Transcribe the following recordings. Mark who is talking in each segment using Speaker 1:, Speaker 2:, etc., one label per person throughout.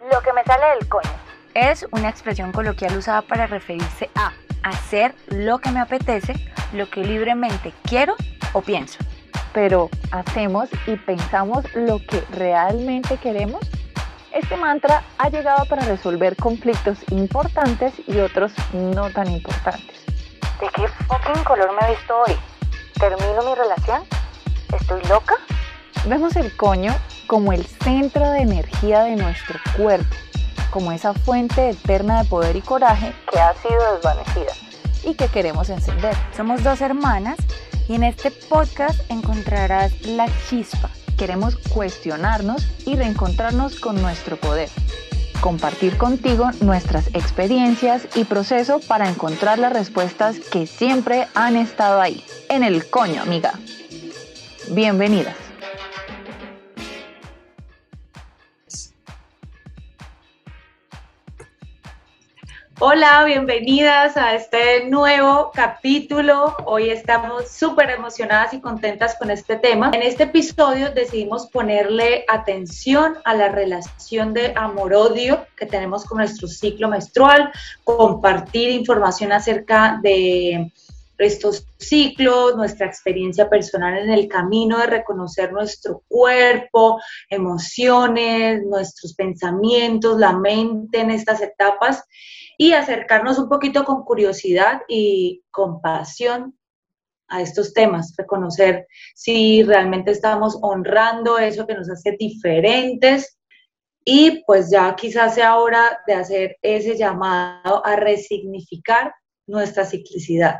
Speaker 1: Lo que me sale del coño es una expresión coloquial usada para referirse a hacer lo que me apetece, lo que libremente quiero o pienso.
Speaker 2: Pero ¿hacemos y pensamos lo que realmente queremos? Este mantra ha llegado para resolver conflictos importantes y otros no tan importantes.
Speaker 1: ¿De qué fucking color me he visto hoy? ¿Termino mi relación? ¿Estoy loca?
Speaker 2: Vemos el coño como el centro de energía de nuestro cuerpo, como esa fuente eterna de poder y coraje que ha sido desvanecida y que queremos encender.
Speaker 1: Somos dos hermanas y en este podcast encontrarás la chispa.
Speaker 2: Queremos cuestionarnos y reencontrarnos con nuestro poder. Compartir contigo nuestras experiencias y proceso para encontrar las respuestas que siempre han estado ahí. En el coño, amiga. Bienvenidas.
Speaker 3: Hola, bienvenidas a este nuevo capítulo. Hoy estamos súper emocionadas y contentas con este tema. En este episodio decidimos ponerle atención a la relación de amor-odio que tenemos con nuestro ciclo menstrual, compartir información acerca de estos ciclos, nuestra experiencia personal en el camino de reconocer nuestro cuerpo, emociones, nuestros pensamientos, la mente en estas etapas y acercarnos un poquito con curiosidad y compasión a estos temas, reconocer si realmente estamos honrando eso que nos hace diferentes y pues ya quizás sea hora de hacer ese llamado a resignificar nuestra ciclicidad.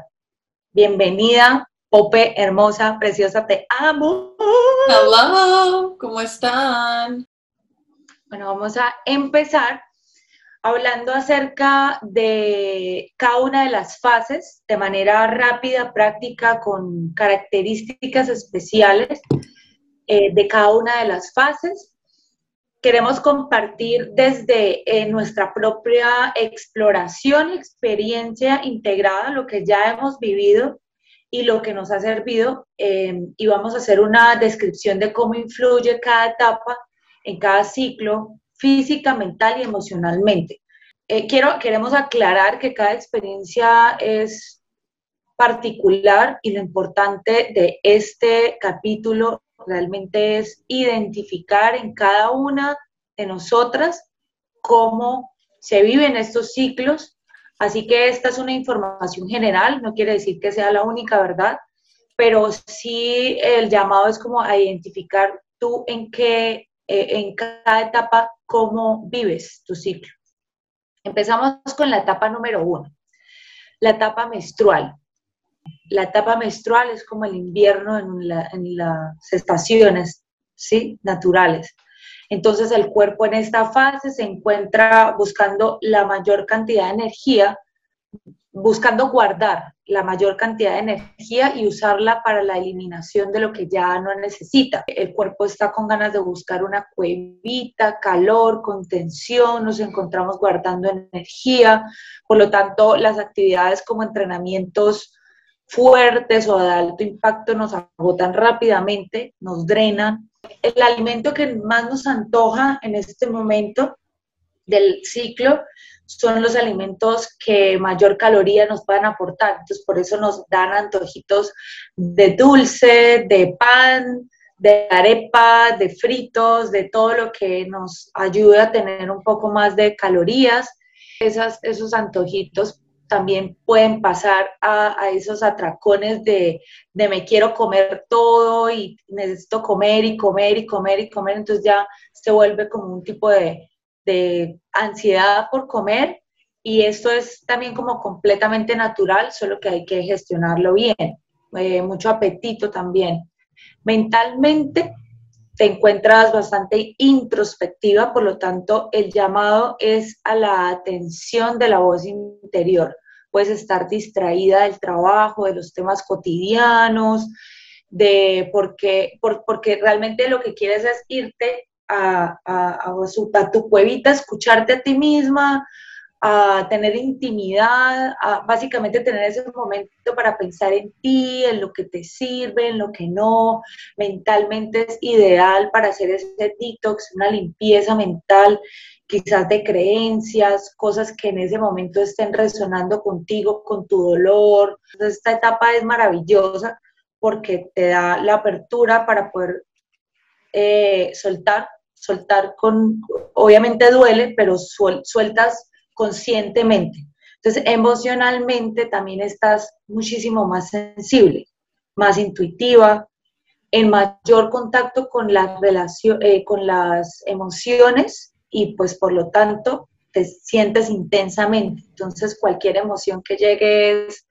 Speaker 3: Bienvenida, Pope, hermosa, preciosa, te amo.
Speaker 4: Hola, ¿cómo están?
Speaker 3: Bueno, vamos a empezar hablando acerca de cada una de las fases de manera rápida, práctica, con características especiales eh, de cada una de las fases. Queremos compartir desde eh, nuestra propia exploración, experiencia integrada, lo que ya hemos vivido y lo que nos ha servido, eh, y vamos a hacer una descripción de cómo influye cada etapa en cada ciclo física, mental y emocionalmente. Eh, quiero, queremos aclarar que cada experiencia es particular y lo importante de este capítulo realmente es identificar en cada una de nosotras cómo se viven estos ciclos. Así que esta es una información general, no quiere decir que sea la única verdad, pero sí el llamado es como a identificar tú en qué, eh, en cada etapa cómo vives tu ciclo. Empezamos con la etapa número uno, la etapa menstrual. La etapa menstrual es como el invierno en, las estaciones ¿sí? naturales. Entonces el cuerpo en esta fase se encuentra buscando la mayor cantidad de energía buscando guardar la mayor cantidad de energía y usarla para la eliminación de lo que ya no necesita. El cuerpo está con ganas de buscar una cuevita, calor, contención, nos encontramos guardando energía, por lo tanto las actividades como entrenamientos fuertes o de alto impacto nos agotan rápidamente, nos drenan. El alimento que más nos antoja en este momento del ciclo son los alimentos que mayor caloría nos pueden aportar. Entonces, por eso nos dan antojitos de dulce, de pan, de arepa, de fritos, de todo lo que nos ayuda a tener un poco más de calorías. Esas, esos antojitos también pueden pasar a, a, esos atracones de, de me quiero comer todo y necesito comer y comer y comer y comer. Entonces ya se vuelve como un tipo de, de ansiedad por comer y esto es también como completamente natural, solo que hay que gestionarlo bien, eh, mucho apetito también. Mentalmente te encuentras bastante introspectiva, por lo tanto el llamado es a la atención de la voz interior. Puedes estar distraída del trabajo, de los temas cotidianos, de porque, por, porque realmente lo que quieres es irte a, a, tu cuevita, escucharte a ti misma, a tener intimidad, a básicamente tener ese momento para pensar en ti, en lo que te sirve, en lo que no. Mentalmente es ideal para hacer ese detox, una limpieza mental quizás de creencias, cosas que en ese momento estén resonando contigo, con tu dolor. esta etapa es maravillosa porque te da la apertura para poder eh, soltar, soltar con, obviamente duele, pero sueltas conscientemente. Entonces, emocionalmente también estás muchísimo más sensible, más intuitiva, en mayor contacto con, la relación, eh, con las emociones y pues por lo tanto te sientes intensamente. Entonces, cualquier emoción que llegue es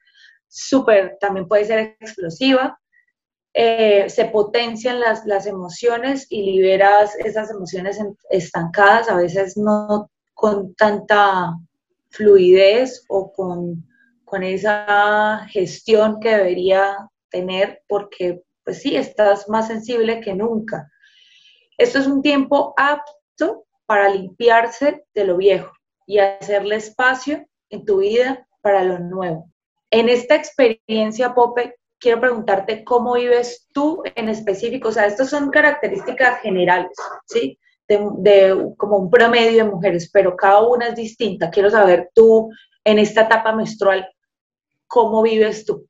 Speaker 3: súper, también puede ser explosiva, eh, se potencian las, las, emociones y liberas esas emociones estancadas, a veces no con tanta fluidez o con, con esa gestión que debería tener, porque pues sí, estás más sensible que nunca. Esto es un tiempo apto para limpiarse de lo viejo y hacerle espacio en tu vida para lo nuevo. En esta experiencia, Pope, quiero preguntarte cómo vives tú en específico. O sea, estas son características generales, ¿sí? De, como un promedio de mujeres, pero cada una es distinta. Quiero saber tú en esta etapa menstrual, ¿cómo vives tú?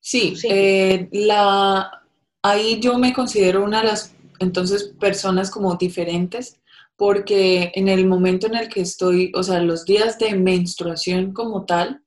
Speaker 4: Sí, eh, la, ahí yo me considero una de las entonces personas como diferentes porque en el momento en el que estoy, o sea, los días de menstruación como tal,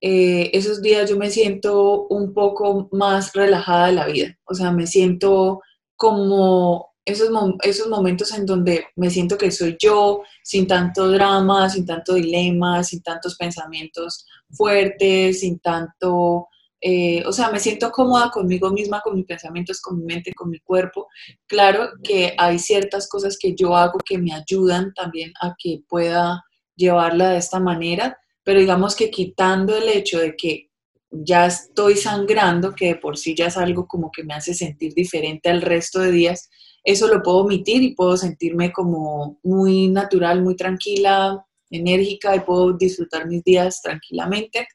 Speaker 4: eh, esos días yo me siento un poco más relajada de la vida. O sea, me siento como esos, esos momentos en donde me siento que soy yo, sin tanto drama, sin tanto dilema, sin tantos pensamientos fuertes, sin tanto... Eh, o sea, me siento cómoda conmigo misma, con mis pensamientos, con mi mente, con mi cuerpo. Claro que hay ciertas cosas que yo hago que me ayudan también a que pueda llevarla de esta manera, pero digamos que quitando el hecho de que ya estoy sangrando, que de por sí ya es algo como que me hace sentir diferente al resto de días, eso lo puedo omitir y puedo sentirme como muy natural, muy tranquila, enérgica y puedo disfrutar mis días tranquilamente.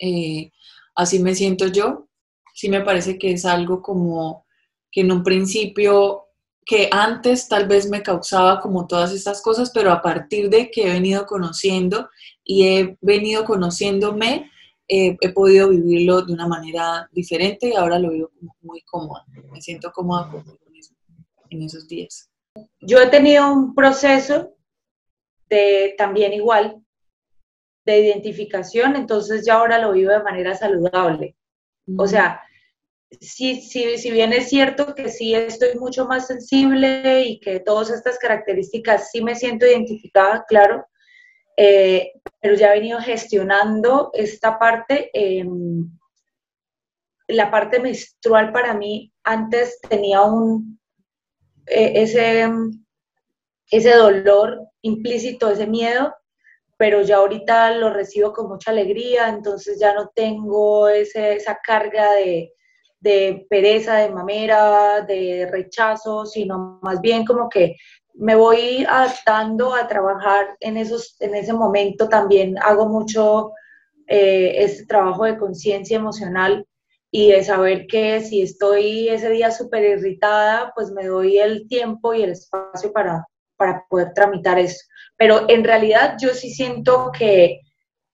Speaker 4: Eh, así me siento yo. Sí me parece que es algo como que en un principio que antes tal vez me causaba como todas estas cosas, pero a partir de que he venido conociendo y he venido conociéndome, eh, he podido vivirlo de una manera diferente y ahora lo vivo muy cómoda. Me siento cómoda conmigo en esos días.
Speaker 3: Yo he tenido un proceso de también igual de identificación, entonces ya ahora lo vivo de manera saludable. O sea, sí, sí, si bien es cierto que sí estoy mucho más sensible y que todas estas características sí me siento identificada, claro, eh, pero ya he venido gestionando esta parte. Em, la parte menstrual para mí antes tenía un, e, ese, ese dolor implícito, ese miedo, pero ya ahorita lo recibo con mucha alegría, entonces ya no tengo ese, esa carga de, de pereza, de mamera, de rechazo, sino más bien como que me voy adaptando a trabajar en, esos, en ese momento. También hago mucho eh, este trabajo de conciencia emocional y de saber que si estoy ese día súper irritada, pues me doy el tiempo y el espacio para, para poder tramitar eso. Pero en realidad yo sí siento que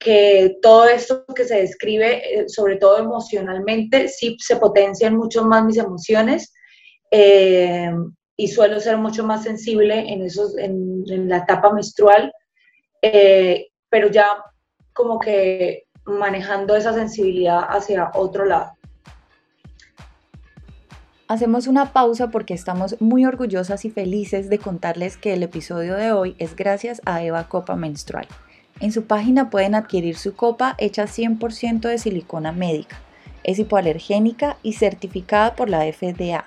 Speaker 3: que todo esto que se describe, eh, sobre todo emocionalmente, sí se potencian mucho más mis emociones eh, y suelo ser mucho más sensible en, esos, en, la etapa menstrual, eh, pero ya como que manejando esa sensibilidad hacia otro lado.
Speaker 2: Hacemos una pausa porque estamos muy orgullosas y felices de contarles que el episodio de hoy es gracias a Eva Copa Menstrual. En su página pueden adquirir su copa hecha 100% de silicona médica. Es hipoalergénica y certificada por la FDA.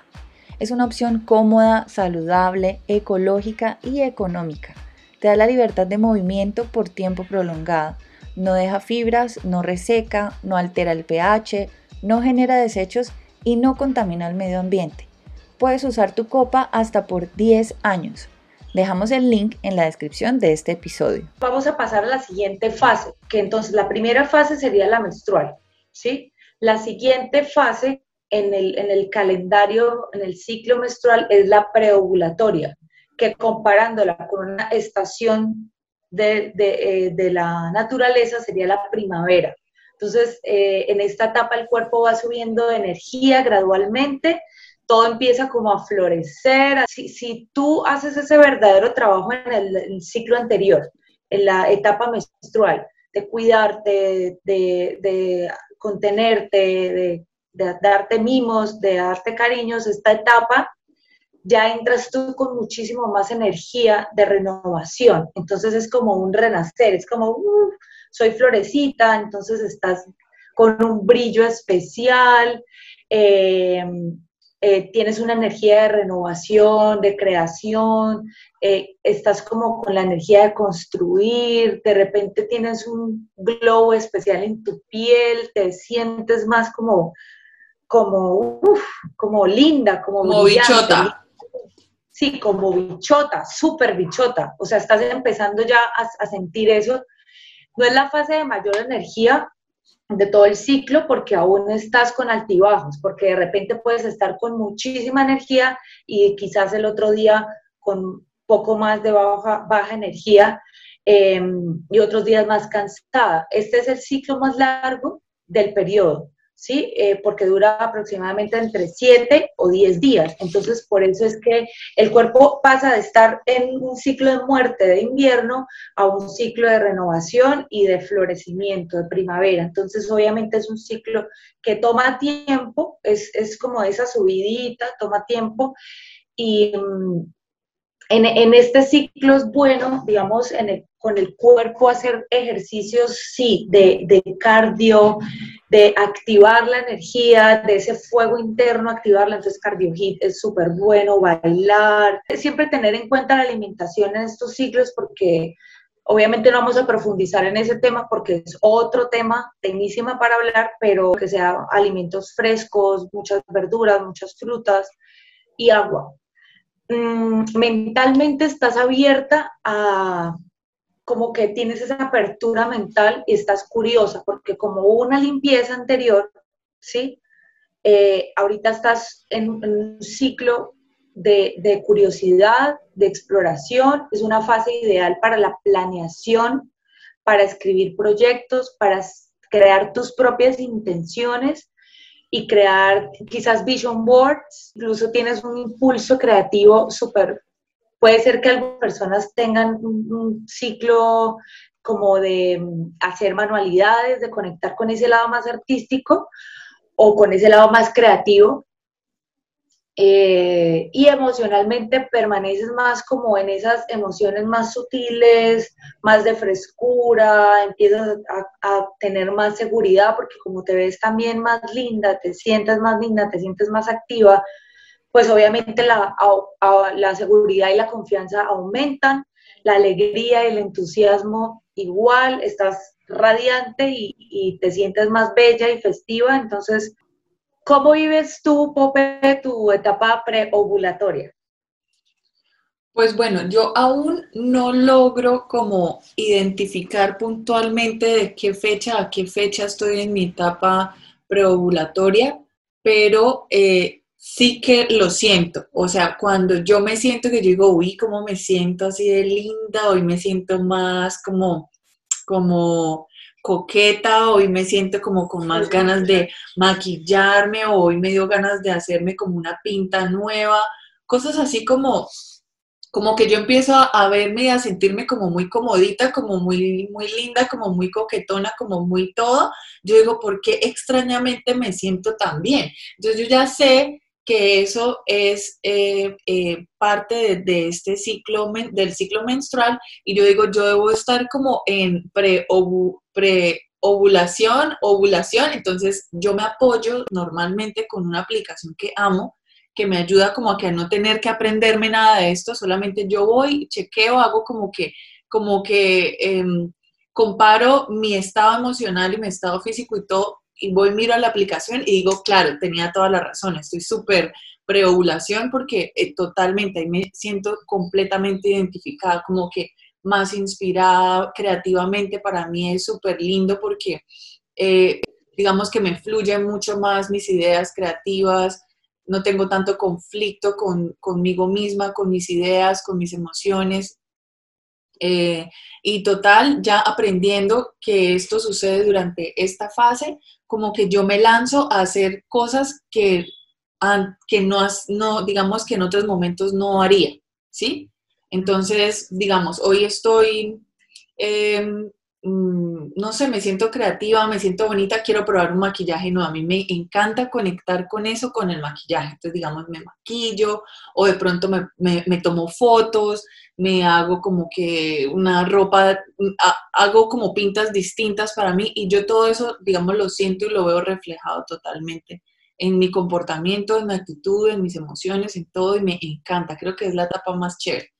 Speaker 2: Es una opción cómoda, saludable, ecológica y económica. Te da la libertad de movimiento por tiempo prolongado. No deja fibras, no reseca, no altera el pH, no genera desechos y no contamina el medio ambiente. Puedes usar tu copa hasta por 10 años. Dejamos el link en la descripción de este episodio.
Speaker 3: Vamos a pasar a la siguiente fase, que entonces la primera fase sería la menstrual, ¿sí? La siguiente fase en el, en el calendario, en el ciclo menstrual, es la preovulatoria, que comparándola con una estación de, de, eh, la naturaleza sería la primavera. Entonces, eh, en esta etapa el cuerpo va subiendo de energía gradualmente, todo empieza como a florecer. Si, si tú haces ese verdadero trabajo en el, ciclo anterior, en la etapa menstrual, de cuidarte, de, contenerte, de, darte mimos, de darte cariños, esta etapa ya entras tú con muchísimo más energía de renovación. Entonces es como un renacer, es como, soy florecita, entonces estás con un brillo especial, eh, eh, tienes una energía de renovación, de creación, eh, estás como con la energía de construir, de repente tienes un glow especial en tu piel, te sientes más como, como, como linda, como,
Speaker 4: como bichota
Speaker 3: sí, como bichota, súper bichota. O sea, estás empezando ya a, sentir eso. No es la fase de mayor energía de todo el ciclo porque aún estás con altibajos, porque de repente puedes estar con muchísima energía y quizás el otro día con poco más de baja, baja energía em, y otros días más cansada. Este es el ciclo más largo del periodo. ¿Sí? Eh, porque dura aproximadamente entre 7 o 10 días. Entonces, por eso es que el cuerpo pasa de estar en un ciclo de muerte de invierno a un ciclo de renovación y de florecimiento de primavera. Entonces, obviamente es un ciclo que toma tiempo, es, es como esa subidita, toma tiempo. Y mm, en, en, este ciclo es bueno, digamos, el, con el cuerpo hacer ejercicios, sí, de, de, cardio, de activar la energía, de ese fuego interno, activarla. Entonces, cardio es súper bueno, bailar. Siempre tener en cuenta la alimentación en estos ciclos porque obviamente no vamos a profundizar en ese tema porque es otro tema, tecnísima para hablar, pero que sea alimentos frescos, muchas verduras, muchas frutas y agua Mm, mentalmente estás abierta a como que tienes esa apertura mental y estás curiosa, porque como hubo una limpieza anterior, ¿sí? Eh, ahorita estás en, un ciclo de, de, curiosidad, de exploración, es una fase ideal para la planeación, para escribir proyectos, para crear tus propias intenciones y crear quizás vision boards, incluso tienes un impulso creativo súper, puede ser que algunas personas tengan un, ciclo como de mm, hacer manualidades, de conectar con ese lado más artístico o con ese lado más creativo, eh, y emocionalmente permaneces más como en esas emociones más sutiles, más de frescura, empiezas a, tener más seguridad porque como te ves también más linda, te sientes más linda, te sientes más activa, pues obviamente la, la seguridad y la confianza aumentan, la alegría y el entusiasmo igual, estás radiante y, y te sientes más bella y festiva, entonces ¿Cómo vives tú, Pope, tu etapa preovulatoria?
Speaker 4: Pues bueno, yo aún no logro como identificar puntualmente de qué fecha a qué fecha estoy en mi etapa preovulatoria, pero eh, sí que lo siento. O sea, cuando yo me siento que yo digo, uy, cómo me siento así de linda, hoy me siento más como, como coqueta, hoy me siento como con más ganas de maquillarme, hoy me dio ganas de hacerme como una pinta nueva, cosas así como, como que yo empiezo a, verme y a sentirme como muy comodita, como muy, muy linda, como muy coquetona, como muy todo. Yo digo, ¿por qué extrañamente me siento tan bien? Entonces yo ya sé que eso es eh, eh, parte de, este ciclo, del ciclo menstrual. Y yo digo, yo debo estar como en pre-ovulación, ovulación, entonces yo me apoyo normalmente con una aplicación que amo, que me ayuda como a que no tener que aprenderme nada de esto, solamente yo voy, chequeo, hago como que, como que em, comparo mi estado emocional y mi estado físico y todo y voy, miro a la aplicación y digo, claro, tenía toda la razón, estoy súper preovulación porque eh, totalmente ahí me siento completamente identificada, como que más inspirada creativamente, para mí es súper lindo porque eh, digamos que me fluyen mucho más mis ideas creativas, no tengo tanto conflicto con, conmigo misma, con mis ideas, con mis emociones. Eh, y total, ya aprendiendo que esto sucede durante esta fase, como que yo me lanzo a hacer cosas que, que no, no, digamos que en otros momentos no haría, ¿sí? Entonces, digamos, hoy estoy em, Mm, no sé, me siento creativa, me siento bonita, quiero probar un maquillaje nuevo. A mí me encanta conectar con eso, con el maquillaje. Entonces, digamos, me maquillo o de pronto me, me, tomo fotos, me hago como que una ropa, hago como pintas distintas para mí y yo todo eso, digamos, lo siento y lo veo reflejado totalmente en mi comportamiento, en mi actitud, en mis emociones, en todo y me encanta. Creo que es la etapa más chévere.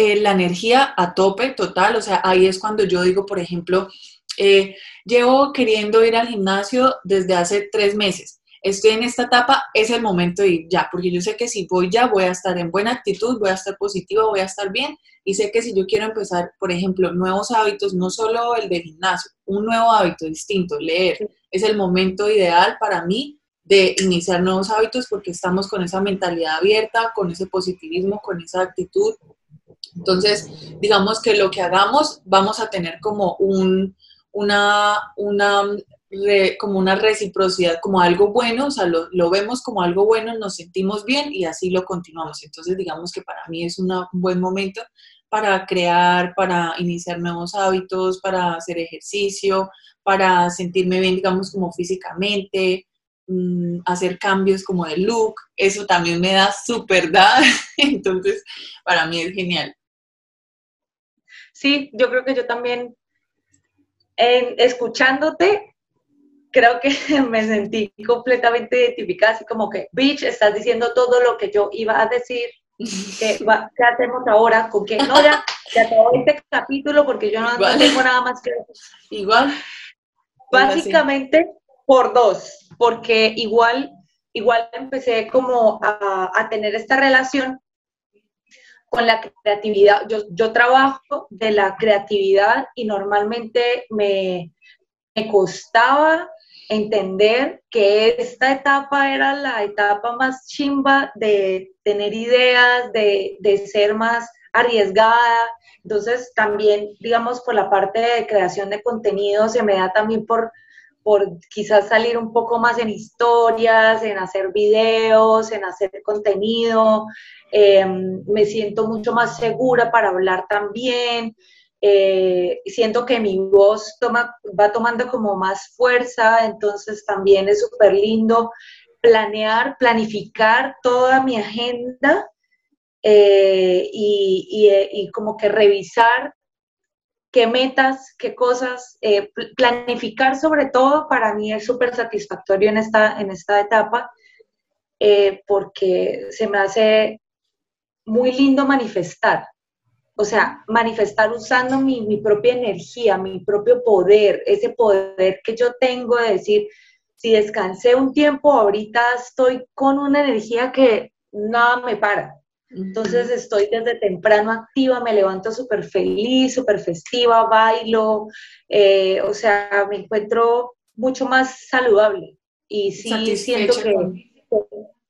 Speaker 4: Eh, la energía a tope total, o sea, ahí es cuando yo digo, por ejemplo, eh, llevo queriendo ir al gimnasio desde hace tres meses. Estoy en esta etapa, es el momento de ir ya, porque yo sé que si voy ya voy a estar en buena actitud, voy a estar positiva, voy a estar bien y sé que si yo quiero empezar, por ejemplo, nuevos hábitos, no solo el de gimnasio, un nuevo hábito distinto, leer, es el momento ideal para mí de iniciar nuevos hábitos porque estamos con esa mentalidad abierta, con ese positivismo, con esa actitud entonces, digamos que lo que hagamos vamos a tener como un, una, una, como una reciprocidad, como algo bueno, o sea, lo, lo, vemos como algo bueno, nos sentimos bien y así lo continuamos. Entonces, digamos que para mí es un buen momento para crear, para iniciar nuevos hábitos, para hacer ejercicio, para sentirme bien, digamos, como físicamente, mm, hacer cambios como de look, eso también me da súper da, entonces para mí es genial
Speaker 3: sí, yo creo que yo también, en, escuchándote, creo que me sentí completamente identificada, así como que, bitch, estás diciendo todo lo que yo iba a decir. ¿Qué, hacemos ahora? ¿Con qué? No, ya, se acabó este capítulo porque yo no, tengo nada más que decir.
Speaker 4: Igual.
Speaker 3: Básicamente por dos, porque igual, igual empecé como a, a tener esta relación con la creatividad. Yo, yo trabajo de la creatividad y normalmente me, me costaba entender que esta etapa era la etapa más chimba de tener ideas, de, de, ser más arriesgada. Entonces también, digamos, por la parte de creación de contenido, se me da también por, por quizás salir un poco más en historias, en hacer videos, en hacer contenido, Em, me siento mucho más segura para hablar también, eh, siento que mi voz toma, va tomando como más fuerza, entonces también es súper lindo planear, planificar toda mi agenda eh, y, y, como que revisar qué metas, qué cosas, eh, planificar sobre todo para mí es súper satisfactorio en esta, en esta etapa porque se me hace muy lindo manifestar. O sea, manifestar usando mi, propia energía, mi propio poder, ese poder que yo tengo de decir, si descansé un tiempo, ahorita estoy con una energía que nada me para. Entonces estoy desde temprano activa, me levanto súper feliz, súper festiva, bailo, eh, o sea, me encuentro mucho más saludable. Y sí siento que,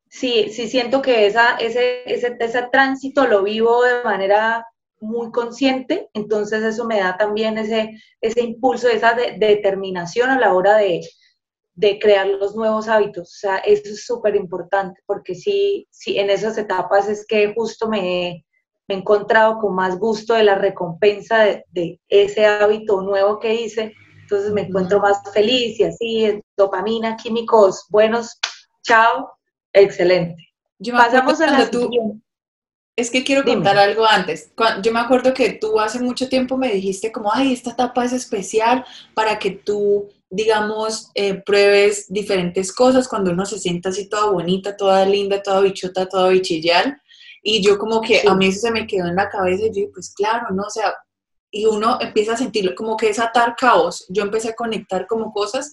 Speaker 3: sí, sí siento que esa, ese, ese, tránsito lo vivo de manera muy consciente, entonces eso me da también ese, ese impulso, esa determinación a la hora de, crear los nuevos hábitos. O sea, eso es súper importante, porque sí, sí, en esas etapas es que justo me, he encontrado con más gusto de la recompensa de, de, ese hábito nuevo que hice, entonces me encuentro más feliz y así, dopamina, químicos buenos, chao, Excelente.
Speaker 4: Yo Pasamos a la tú, Es que quiero contar algo antes. Yo me acuerdo que tú hace mucho tiempo me dijiste como, ay, esta etapa es especial para que tú, digamos, eh, pruebes diferentes cosas cuando uno se sienta así toda bonita, toda linda, toda bichota, toda bichillal. Y yo como que a mí eso se me quedó en la cabeza y yo dije, pues claro, ¿no? O sea, y uno empieza a sentirlo como que es atar caos. Yo empecé a conectar como cosas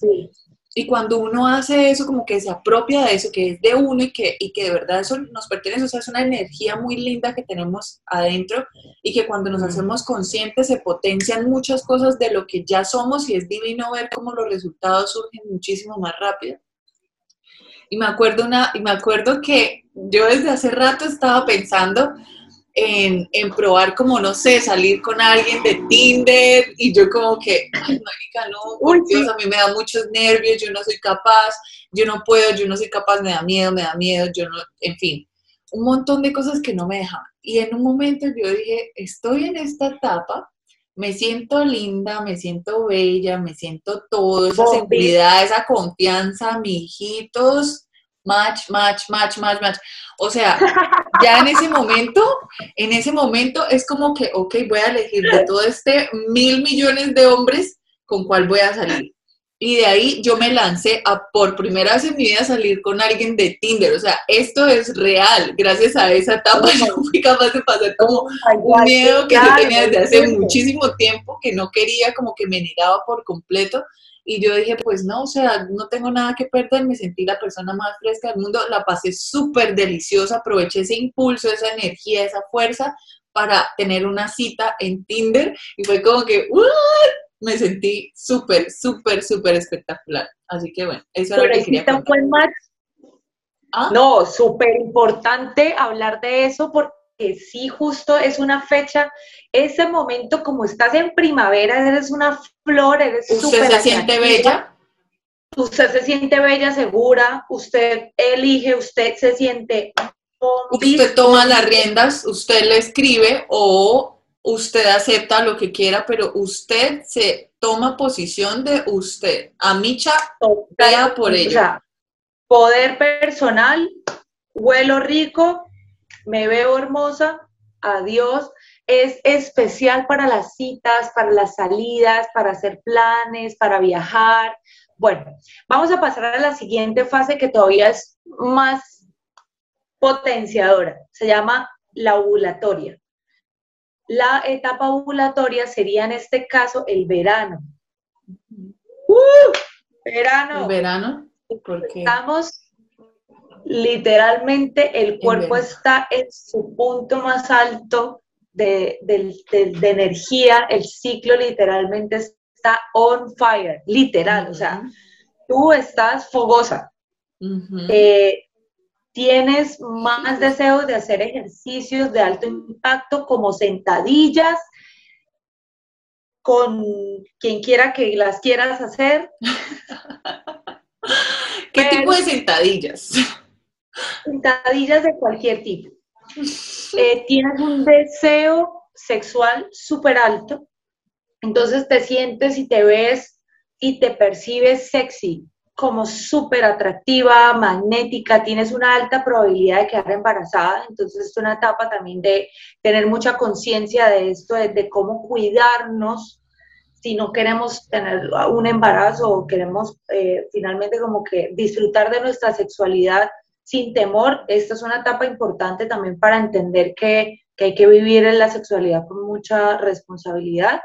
Speaker 4: y cuando uno hace eso, como que se apropia de eso, que es de uno y que, y que de verdad eso nos pertenece, o sea, es una energía muy linda que tenemos adentro y que cuando nos hacemos conscientes se potencian muchas cosas de lo que ya somos y es divino ver cómo los resultados surgen muchísimo más rápido. Y me acuerdo, una, y me acuerdo que yo desde hace rato estaba pensando en, en, probar como, no sé, salir con alguien de Tinder y yo como que, ay, marica, no, Dios, a mí me da muchos nervios, yo no soy capaz, yo no puedo, yo no soy capaz, me da miedo, me da miedo, yo no, en fin, un montón de cosas que no me dejan. Y en un momento yo dije, estoy en esta etapa, me siento linda, me siento bella, me siento todo, esa seguridad, esa confianza, hijitos, match, match, match, match, match. O sea, ya en ese momento, en ese momento es como que, ok, voy a elegir de todo este mil millones de hombres con cuál voy a salir. Y de ahí yo me lancé a por primera vez en mi vida salir con alguien de Tinder. O sea, esto es real. Gracias a esa etapa yo fui capaz de pasar como un miedo que yo tenía desde hace muchísimo tiempo, que no quería, como que me negaba por completo. Y yo dije, pues no, o sea, no tengo nada que perder, me sentí la persona más fresca del mundo, la pasé súper deliciosa, aproveché ese impulso, esa energía, esa fuerza para tener una cita en Tinder y fue como que, me sentí súper, súper, súper espectacular. Así que bueno, eso era lo que quería contar.
Speaker 3: ¿Ah? No, súper importante hablar de eso porque sí, justo es una fecha, ese momento como estás en primavera, eres una flor, eres
Speaker 4: súper ¿Usted se siente bella?
Speaker 3: Usted se siente bella, segura, usted elige, usted se siente...
Speaker 4: Usted toma las riendas, usted le escribe o usted acepta lo que quiera, pero usted se toma posición de usted. A Micha, vea por ella.
Speaker 3: poder personal, huelo rico, me veo hermosa, adiós. Es especial para las citas, para las salidas, para hacer planes, para viajar. Bueno, vamos a pasar a la siguiente fase que todavía es más potenciadora. Se llama la ovulatoria. La etapa ovulatoria sería en este caso el verano. ¡Uh! Verano.
Speaker 4: ¿El verano?
Speaker 3: Estamos literalmente, el cuerpo está en su punto más alto de, energía, el ciclo literalmente está on fire, literal, o sea, tú estás fogosa. Tienes más deseos de hacer ejercicios de alto impacto como sentadillas, con quien quiera que las quieras hacer.
Speaker 4: ¿Qué tipo de sentadillas?
Speaker 3: Sentadillas de cualquier tipo. Eh, tienes un deseo sexual súper alto, entonces te sientes y te ves y te percibes sexy, como súper atractiva, magnética, tienes una alta probabilidad de quedar embarazada, entonces es una etapa también de tener mucha conciencia de esto, de, cómo cuidarnos. Si no queremos tener un embarazo o queremos eh, finalmente como que disfrutar de nuestra sexualidad sin temor, esta es una etapa importante también para entender que, que hay que vivir en la sexualidad con mucha responsabilidad.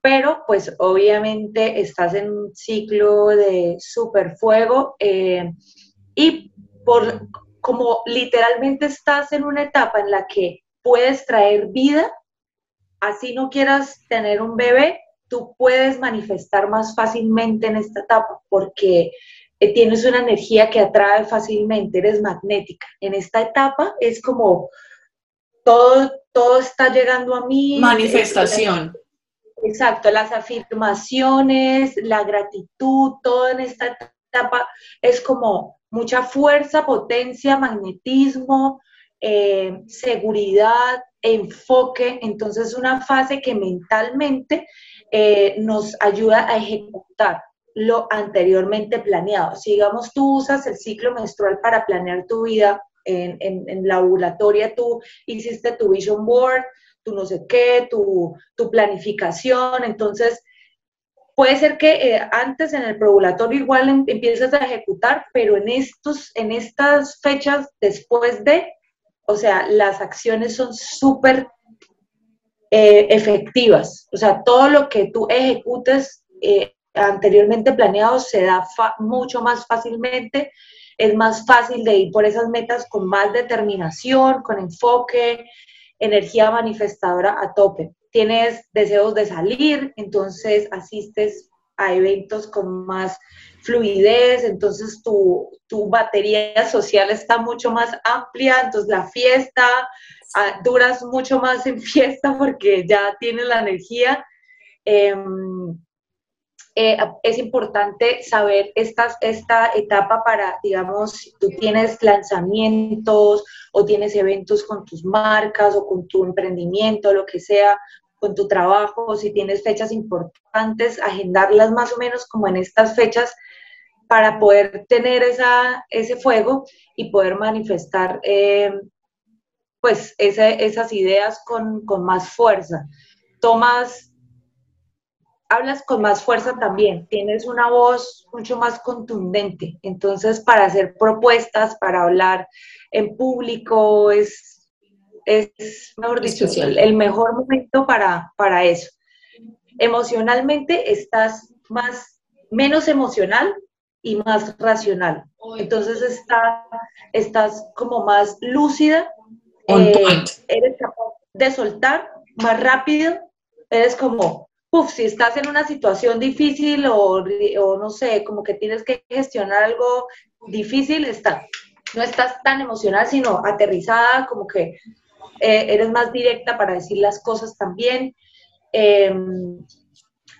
Speaker 3: Pero pues obviamente estás en un ciclo de super fuego eh, y por como literalmente estás en una etapa en la que puedes traer vida, así no quieras tener un bebé, tú puedes manifestar más fácilmente en esta etapa porque tienes una energía que atrae fácilmente, eres magnética. En esta etapa es como todo, todo está llegando a mí.
Speaker 4: Manifestación.
Speaker 3: Exacto, las afirmaciones, la gratitud, todo en esta etapa es como mucha fuerza, potencia, magnetismo, eh, seguridad, enfoque. Entonces es una fase que mentalmente eh, nos ayuda a ejecutar lo anteriormente planeado. Si digamos tú usas el ciclo menstrual para planear tu vida en, en, en la ovulatoria, tú hiciste tu vision board, tu no sé qué, tu, planificación. Entonces, puede ser que eh, antes en el probulatorio igual em, empieces a ejecutar, pero en, estos, en estas fechas después de, o sea, las acciones son súper eh, efectivas. O sea, todo lo que tú ejecutes eh, anteriormente planeado se da mucho más fácilmente. Es más fácil de ir por esas metas con más determinación, con enfoque, energía manifestadora a tope. Tienes deseos de salir, entonces asistes a eventos con más fluidez, entonces tu, tu, batería social está mucho más amplia, entonces la fiesta, ah, duras mucho más en fiesta porque ya tienes la energía. Em, eh, es importante saber esta, esta etapa para, digamos, si tú tienes lanzamientos o tienes eventos con tus marcas o con tu emprendimiento, lo que sea, con tu trabajo, si tienes fechas importantes, agendarlas más o menos como en estas fechas para poder tener esa, ese fuego y poder manifestar eh, pues esas ideas con, con más fuerza. Tomas hablas con más fuerza también, tienes una voz mucho más contundente. Entonces, para hacer propuestas, para hablar en público, es, es mejor dicho, el, mejor momento para, para eso. Emocionalmente estás más, menos emocional y más racional. Entonces está, estás como más lúcida, eh, eres capaz de soltar más rápido, eres como si estás en una situación difícil o, no sé, como que tienes que gestionar algo difícil, está, no estás tan emocional, sino aterrizada, como que eh, eres más directa para decir las cosas también. Em,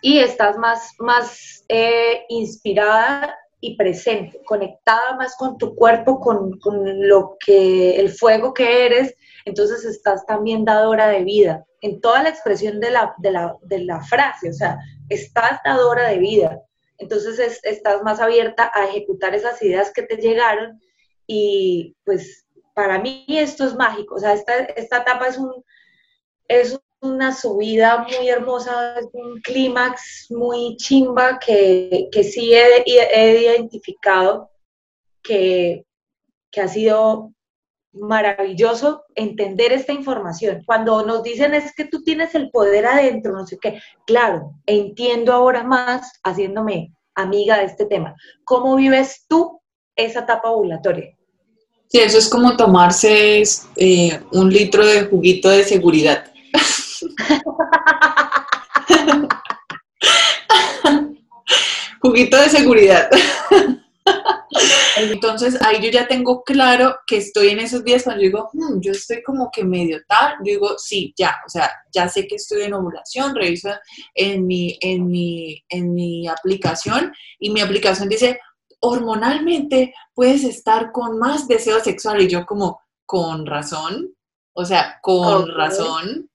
Speaker 3: y estás más, más eh, inspirada y presente, conectada más con tu cuerpo, con, con, lo que, el fuego que eres, entonces estás también dadora de vida en toda la expresión de la, de la, de la frase, o sea, estás dadora de vida. Entonces estás más abierta a ejecutar esas ideas que te llegaron y pues para mí esto es mágico, o sea, esta, esta etapa es, un, es una subida muy hermosa, es un clímax muy chimba que, que sí he, he identificado que, que ha sido maravilloso entender esta información. Cuando nos dicen es que tú tienes el poder adentro, no sé qué, claro, entiendo ahora más haciéndome amiga de este tema. ¿Cómo vives tú esa etapa ovulatoria?
Speaker 4: Sí, eso es como tomarse eh, un litro de juguito de seguridad. juguito de seguridad. Entonces ahí yo ya tengo claro que estoy en esos días cuando yo digo, hmm, yo estoy como que medio tal, yo digo, sí, ya, o sea, ya sé que estoy en ovulación, reviso en mi, en mi, en mi aplicación y mi aplicación dice, hormonalmente puedes estar con más deseo sexual y yo como, con razón, o sea, con razón.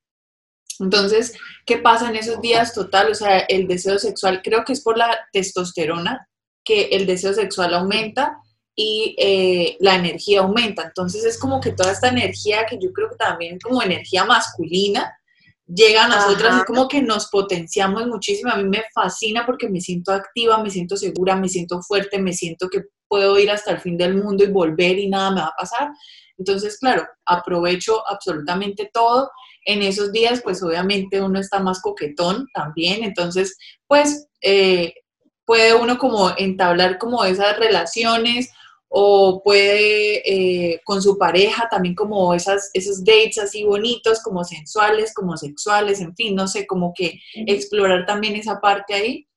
Speaker 4: Entonces, ¿qué pasa en esos días total? O sea, el deseo sexual creo que es por la testosterona, que el deseo sexual aumenta y eh, la energía aumenta. Entonces es como que toda esta energía que yo creo que también como energía masculina llega a nosotras, es como que nos potenciamos muchísimo. A mí me fascina porque me siento activa, me siento segura, me siento fuerte, me siento que puedo ir hasta el fin del mundo y volver y nada me va a pasar. Entonces, claro, aprovecho absolutamente todo. En esos días, pues obviamente uno está más coquetón también. Entonces, pues eh, puede uno como entablar como esas relaciones o puede eh, con su pareja también como esas, esos dates así bonitos, como sensuales, como sexuales, en fin, no sé, como que explorar también esa parte ahí.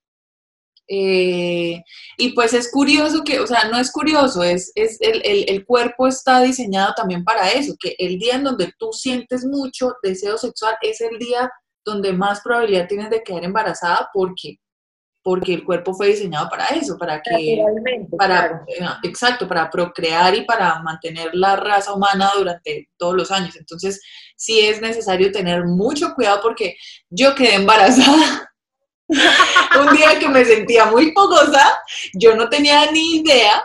Speaker 4: Eh, y pues es curioso que, o sea, no es curioso, es, es el, el, el, cuerpo está diseñado también para eso, que el día en donde tú sientes mucho deseo sexual es el día donde más probabilidad tienes de quedar embarazada porque porque el cuerpo fue diseñado para eso, para que, para, eh, exacto, para procrear y para mantener la raza humana durante todos los años. Entonces, sí es necesario tener mucho cuidado porque yo quedé embarazada. Un día que me sentía muy pocosa, yo no tenía ni idea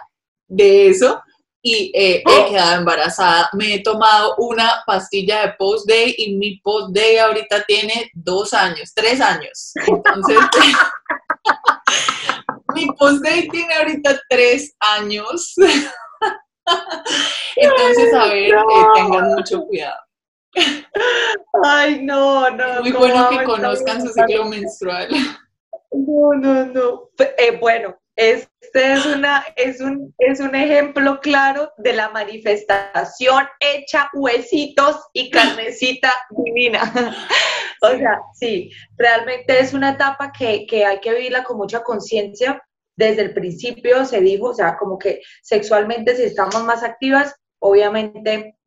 Speaker 4: de eso y eh, he ¡Oh! quedado embarazada. Me he tomado una pastilla de post-day y mi post-day ahorita tiene dos años, tres años. Entonces, mi post-day tiene ahorita tres años. Entonces, a ver, eh, tengan mucho cuidado.
Speaker 3: Ay, no, no.
Speaker 4: muy bueno que conozcan su ciclo menstrual.
Speaker 3: No, no, no. Eh, bueno, Este es, una, es, un, es un ejemplo claro de la manifestación hecha huesitos y carnecita divina. o sea, sí, realmente es una etapa que, que hay que vivirla con mucha conciencia. Desde el principio se dijo, o sea, como que sexualmente si estamos más activas, obviamente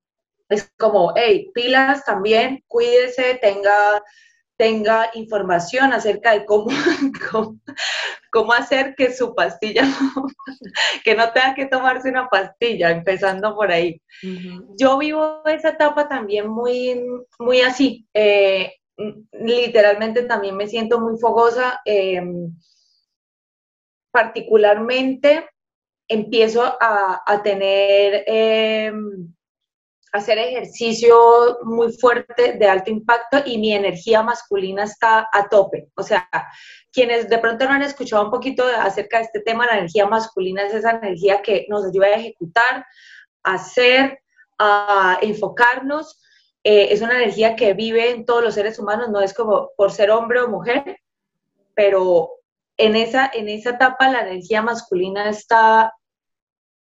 Speaker 3: es como, hey, pilas también, cuídese, tenga tenga información acerca de cómo, cómo, hacer que su pastilla, que no tenga que tomarse una pastilla, empezando por ahí. Yo vivo esa etapa también muy, muy así. Eh, literalmente también me siento muy fogosa. Em, particularmente empiezo a, a tener em, hacer ejercicio muy fuerte de alto impacto y mi energía masculina está a tope. O sea, quienes de pronto no han escuchado un poquito acerca de este tema, la energía masculina es esa energía que nos ayuda a ejecutar, a hacer, a enfocarnos. Eh, es una energía que vive en todos los seres humanos, no es como por ser hombre o mujer, pero en esa, en esa etapa la energía masculina está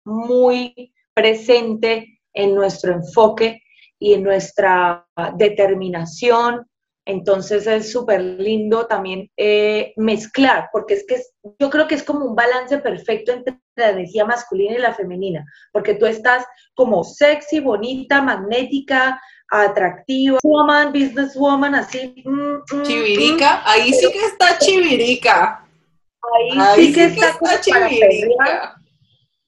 Speaker 3: muy presente en nuestro enfoque y en nuestra determinación. Entonces es súper lindo también eh, mezclar, porque es que yo creo que es como un balance perfecto entre la energía masculina y la femenina, porque tú estás como sexy, bonita, magnética, atractiva, woman, businesswoman, así.
Speaker 4: Mm, mm, chivirica, mm. ahí sí que está chivirica.
Speaker 3: Ahí, sí, que, está, chivirica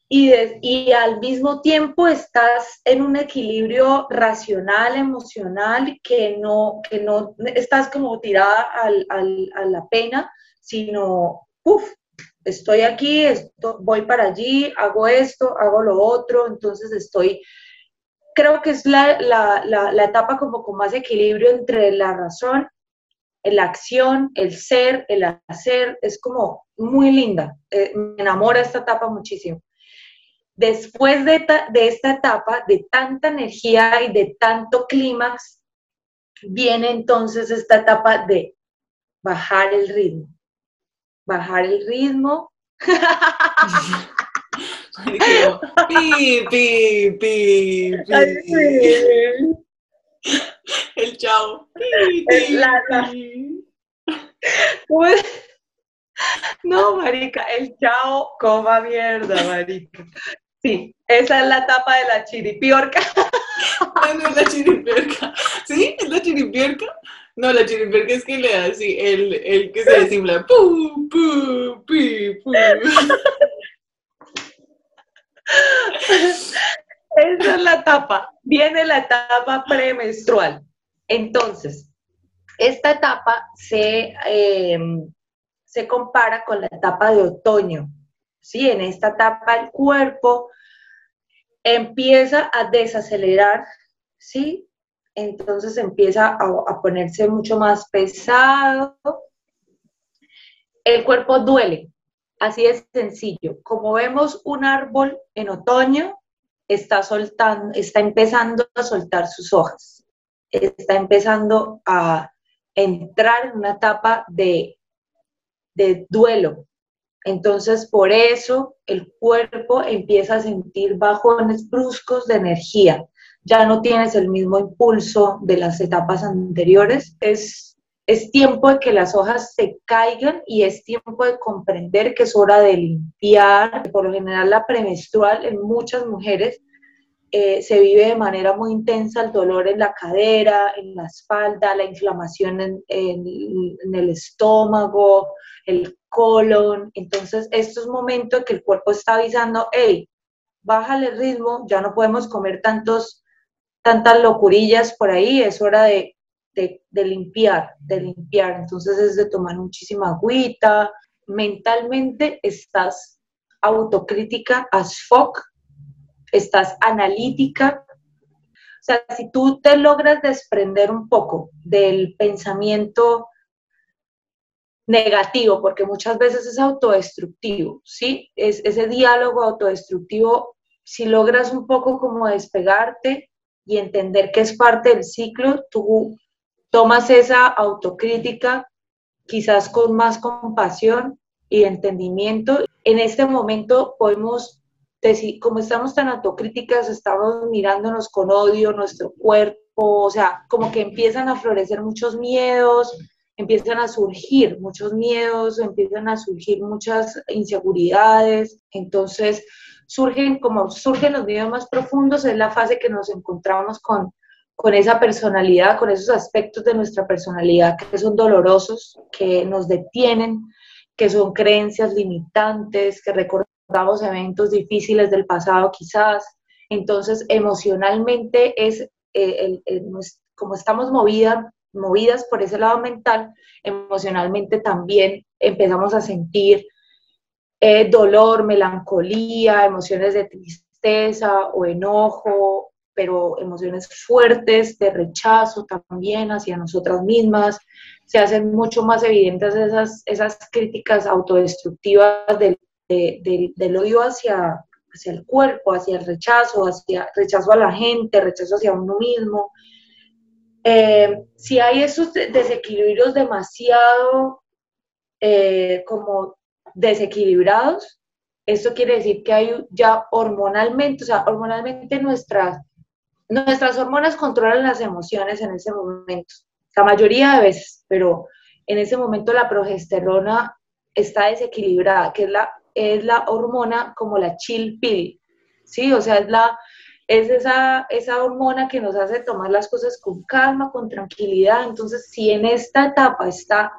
Speaker 3: y, al mismo tiempo estás en un equilibrio racional, emocional, que no, que no estás como tirada al, a la pena, sino, uff, estoy aquí, voy para allí, hago esto, hago lo otro, entonces estoy, creo que es la, la, la, etapa como con más equilibrio entre la razón, la acción, el ser, el hacer, es como muy linda, eh, me enamora esta etapa muchísimo. Después de, esta etapa de tanta energía y de tanto clímax, viene entonces esta etapa de bajar el ritmo. Bajar el ritmo.
Speaker 4: El chao.
Speaker 3: No, marica, el chao coma mierda, marica. Sí, esa es la tapa de la chiripiorca.
Speaker 4: no es la chiripiorca. ¿Sí? ¿Es la chiripiorca? No, la chiripiorca es que le da así, el, el que se desinfla. ¡Pu, pu, pi, pu!
Speaker 3: Esa es la etapa. Viene la etapa premenstrual. Entonces, esta etapa se, eh, se compara con la etapa de otoño. ¿Sí? En esta etapa el cuerpo empieza a desacelerar, ¿sí? Entonces empieza a, ponerse mucho más pesado. El cuerpo duele, así es sencillo. Como vemos un árbol en otoño, está soltando, está empezando a soltar sus hojas, está empezando a entrar en una etapa de, de duelo, entonces, por eso el cuerpo empieza a sentir bajones bruscos de energía. Ya no tienes el mismo impulso de las etapas anteriores. Es, es tiempo de que las hojas se caigan y es tiempo de comprender que es hora de limpiar. Por lo general, la premenstrual en muchas mujeres eh, se vive de manera muy intensa el dolor en la cadera, en la espalda, la inflamación en, en el estómago, el colon. Entonces, estos momentos que el cuerpo está avisando, hey, bájale el ritmo, ya no podemos comer tantos, tantas locurillas por ahí, es hora de, limpiar, de limpiar. Entonces es de tomar muchísima agüita. Mentalmente estás autocrítica as fuck, estás analítica. O sea, si tú te logras desprender un poco del pensamiento negativo, porque muchas veces es autodestructivo, ¿sí? Es ese diálogo autodestructivo, si logras un poco como despegarte y entender que es parte del ciclo, tú tomas esa autocrítica quizás con más compasión y entendimiento. En este momento podemos decir, como estamos tan autocríticas, estamos mirándonos con odio nuestro cuerpo, o sea, como que empiezan a florecer muchos miedos, empiezan a surgir muchos miedos, empiezan a surgir muchas inseguridades, entonces surgen, como surgen los miedos más profundos, es la fase que nos encontramos con, con esa personalidad, con esos aspectos de nuestra personalidad que son dolorosos, que nos detienen, que son creencias limitantes, que recordamos eventos difíciles del pasado quizás. Entonces, emocionalmente es eh, como estamos movidas, movidas por ese lado mental, emocionalmente también empezamos a sentir eh, dolor, melancolía, emociones de tristeza o enojo, pero emociones fuertes de rechazo también hacia nosotras mismas. Se hacen mucho más evidentes esas, esas críticas autodestructivas del, del odio hacia, hacia el cuerpo, hacia el rechazo, hacia rechazo a la gente, rechazo hacia uno mismo. Eh, si hay esos desequilibrios demasiado eh, como desequilibrados, esto quiere decir que hay ya hormonalmente, o sea, hormonalmente nuestras, nuestras hormonas controlan las emociones en ese momento, la mayoría de veces, pero en ese momento la progesterona está desequilibrada, que es la, es la hormona como la chill pill, ¿sí? O sea, es la, es esa, esa hormona que nos hace tomar las cosas con calma, con tranquilidad. Entonces, si en esta etapa está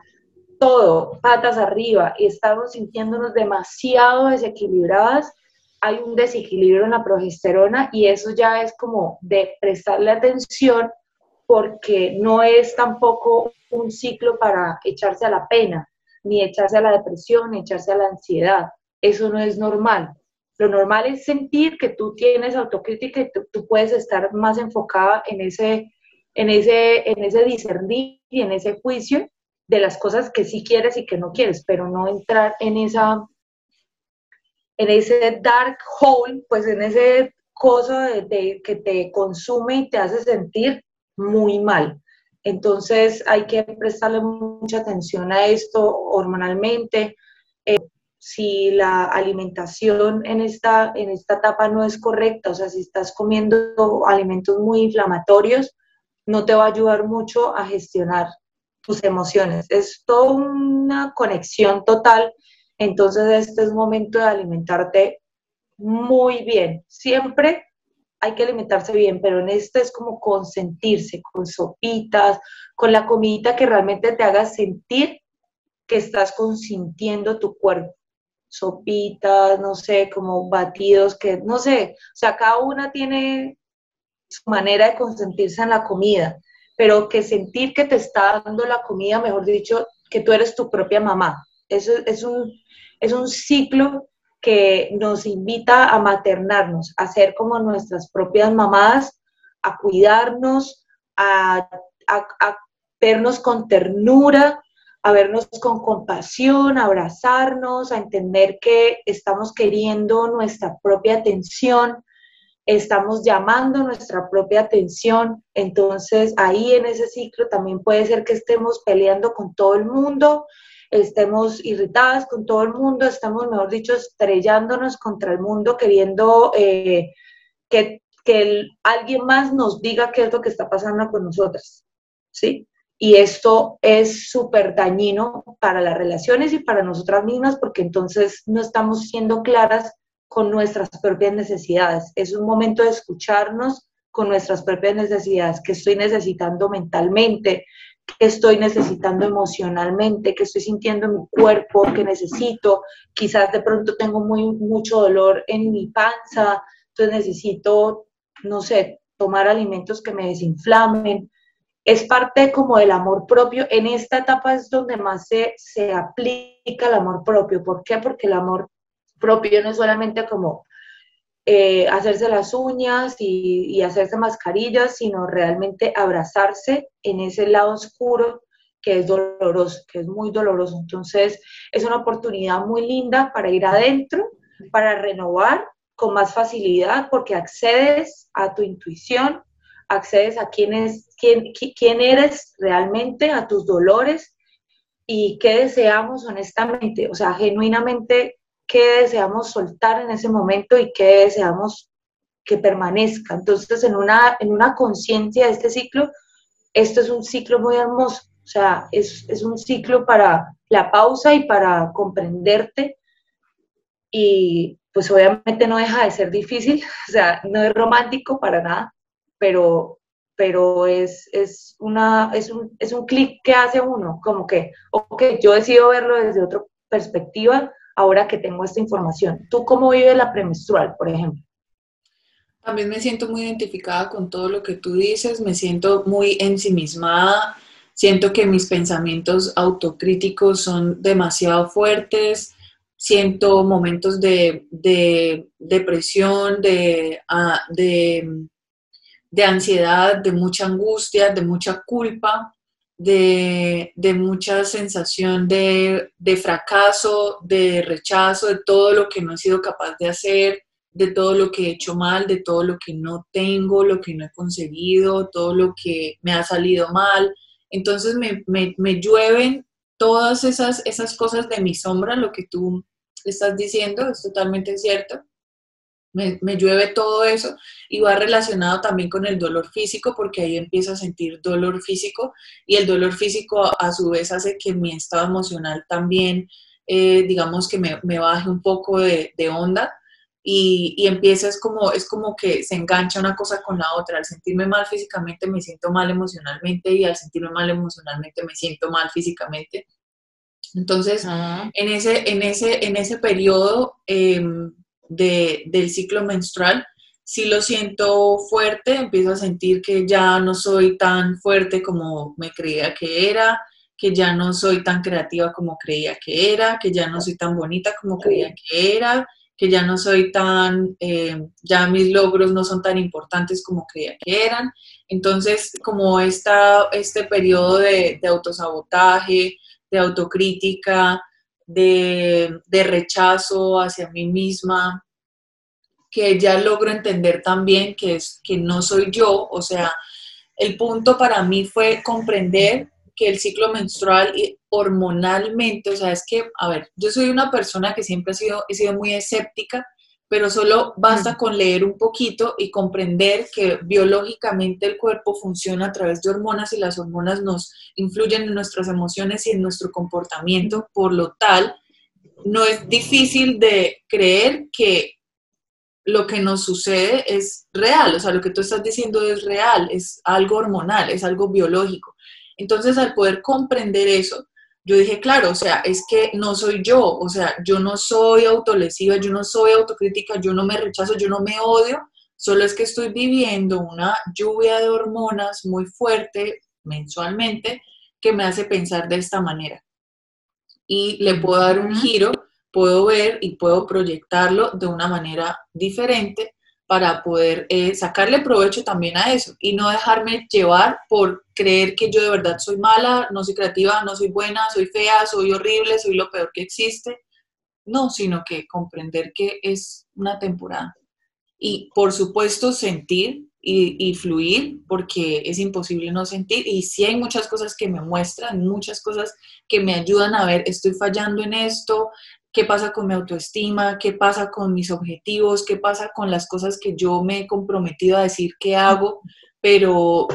Speaker 3: todo patas arriba y estamos sintiéndonos demasiado desequilibradas, hay un desequilibrio en la progesterona y eso ya es como de prestarle atención porque no es tampoco un ciclo para echarse a la pena, ni echarse a la depresión, ni echarse a la ansiedad. Eso no es normal. Lo normal es sentir que tú tienes autocrítica y tú, puedes estar más enfocada en ese, en, ese, en ese discernir y en ese juicio de las cosas que sí quieres y que no quieres, pero no entrar en esa en ese dark hole, pues en ese cosa de, que te consume y te hace sentir muy mal. Entonces hay que prestarle mucha atención a esto hormonalmente. Eh, si la alimentación en esta, en esta etapa no es correcta, o sea, si estás comiendo alimentos muy inflamatorios, no te va a ayudar mucho a gestionar tus emociones. Es toda una conexión total. Entonces, este es momento de alimentarte muy bien. Siempre hay que alimentarse bien, pero en este es como consentirse, con sopitas, con la comidita que realmente te haga sentir que estás consintiendo tu cuerpo sopitas, no sé, como batidos, que no sé, o sea, cada una tiene su manera de consentirse en la comida, pero que sentir que te está dando la comida, mejor dicho, que tú eres tu propia mamá. Eso es un, es un ciclo que nos invita a maternarnos, a ser como nuestras propias mamás, a cuidarnos, a, a vernos con ternura, a vernos con compasión, a abrazarnos, a entender que estamos queriendo nuestra propia atención, estamos llamando nuestra propia atención. Entonces ahí en ese ciclo también puede ser que estemos peleando con todo el mundo, estemos irritadas con todo el mundo, estamos, mejor dicho, estrellándonos contra el mundo, queriendo eh, que, alguien más nos diga qué es lo que está pasando con nosotras. ¿Sí? Y esto es súper dañino para las relaciones y para nosotras mismas porque entonces no estamos siendo claras con nuestras propias necesidades. Es un momento de escucharnos con nuestras propias necesidades, que estoy necesitando mentalmente, que estoy necesitando emocionalmente, que estoy sintiendo en mi cuerpo, que necesito. Quizás de pronto tengo muy, mucho dolor en mi panza, entonces necesito, no sé, tomar alimentos que me desinflamen es parte como del amor propio. En esta etapa es donde más se, se aplica el amor propio. ¿Por qué? Porque el amor propio no es solamente como eh, hacerse las uñas y, y, hacerse mascarillas, sino realmente abrazarse en ese lado oscuro que es doloroso, que es muy doloroso. Entonces, es una oportunidad muy linda para ir adentro, para renovar con más facilidad, porque accedes a tu intuición, accedes a quién, es, quién, quién eres realmente, a tus dolores, y qué deseamos honestamente, o sea, genuinamente, qué deseamos soltar en ese momento y qué deseamos que permanezca. Entonces, en una, en una conciencia de este ciclo, esto es un ciclo muy hermoso, o sea, es, es un ciclo para la pausa y para comprenderte y pues obviamente no deja de ser difícil, o sea, no es romántico para nada, pero, pero es, es, una, es un, es un clic que hace uno, como que, ok, yo decido verlo desde otra perspectiva ahora que tengo esta información. ¿Tú cómo vives la premenstrual, por ejemplo?
Speaker 4: También me siento muy identificada con todo lo que tú dices, me siento muy ensimismada, siento que mis pensamientos autocríticos son demasiado fuertes, siento momentos de, depresión, de, ah, de, de, ansiedad, de mucha angustia, de mucha culpa, de, mucha sensación de, fracaso, de rechazo, de todo lo que no he sido capaz de hacer, de todo lo que he hecho mal, de todo lo que no tengo, lo que no he conseguido, todo lo que me ha salido mal. Entonces me, me llueven todas esas, esas cosas de mi sombra, lo que tú estás diciendo, es totalmente cierto. Me, me, llueve todo eso y va relacionado también con el dolor físico porque ahí empiezo a sentir dolor físico y el dolor físico a, su vez hace que mi estado emocional también, eh, digamos que me, me, baje un poco de, de onda y, y, empieza, es como, es como que se engancha una cosa con la otra. Al sentirme mal físicamente me siento mal emocionalmente y al sentirme mal emocionalmente me siento mal físicamente. Entonces, en, ese, en, ese, en ese periodo em, de, del ciclo menstrual, si lo siento fuerte, empiezo a sentir que ya no soy tan fuerte como me creía que era, que ya no soy tan creativa como creía que era, que ya no soy tan bonita como creía que era, que ya no soy tan, em, ya mis logros no son tan importantes como creía que eran. Entonces, como esta, este periodo de, de autosabotaje, de autocrítica, de, rechazo hacia mí misma, que ya logro entender también que, es, que no soy yo, o sea, el punto para mí fue comprender que el ciclo menstrual hormonalmente, o sea, es que, a ver, yo soy una persona que siempre ha sido, he sido muy escéptica pero solo basta mm. con leer un poquito y comprender que biológicamente el cuerpo funciona a través de hormonas y las hormonas nos influyen en nuestras emociones y en nuestro comportamiento, por lo tal, no es difícil de creer que lo que nos sucede es real, o sea, lo que tú estás diciendo es real, es algo hormonal, es algo biológico. Entonces, al poder comprender eso, yo dije, claro, o sea, es que no soy yo, o sea, yo no soy autolesiva, yo no soy autocrítica, yo no me rechazo, yo no me odio, solo es que estoy viviendo una lluvia de hormonas muy fuerte mensualmente que me hace pensar de esta manera. Y le puedo dar un giro, puedo ver y puedo proyectarlo de una manera diferente para poder eh, sacarle provecho también a eso y no dejarme llevar por creer que yo de verdad soy mala, no soy creativa, no soy buena, soy fea, soy horrible, soy lo peor que existe. No, sino que comprender que es una temporada. Y por supuesto sentir y, y fluir, porque es imposible no sentir. Y sí hay muchas cosas que me muestran, muchas cosas que me ayudan a ver, estoy fallando en esto, qué pasa con mi autoestima, qué pasa con mis objetivos, qué pasa con las cosas que yo me he comprometido a decir que hago, pero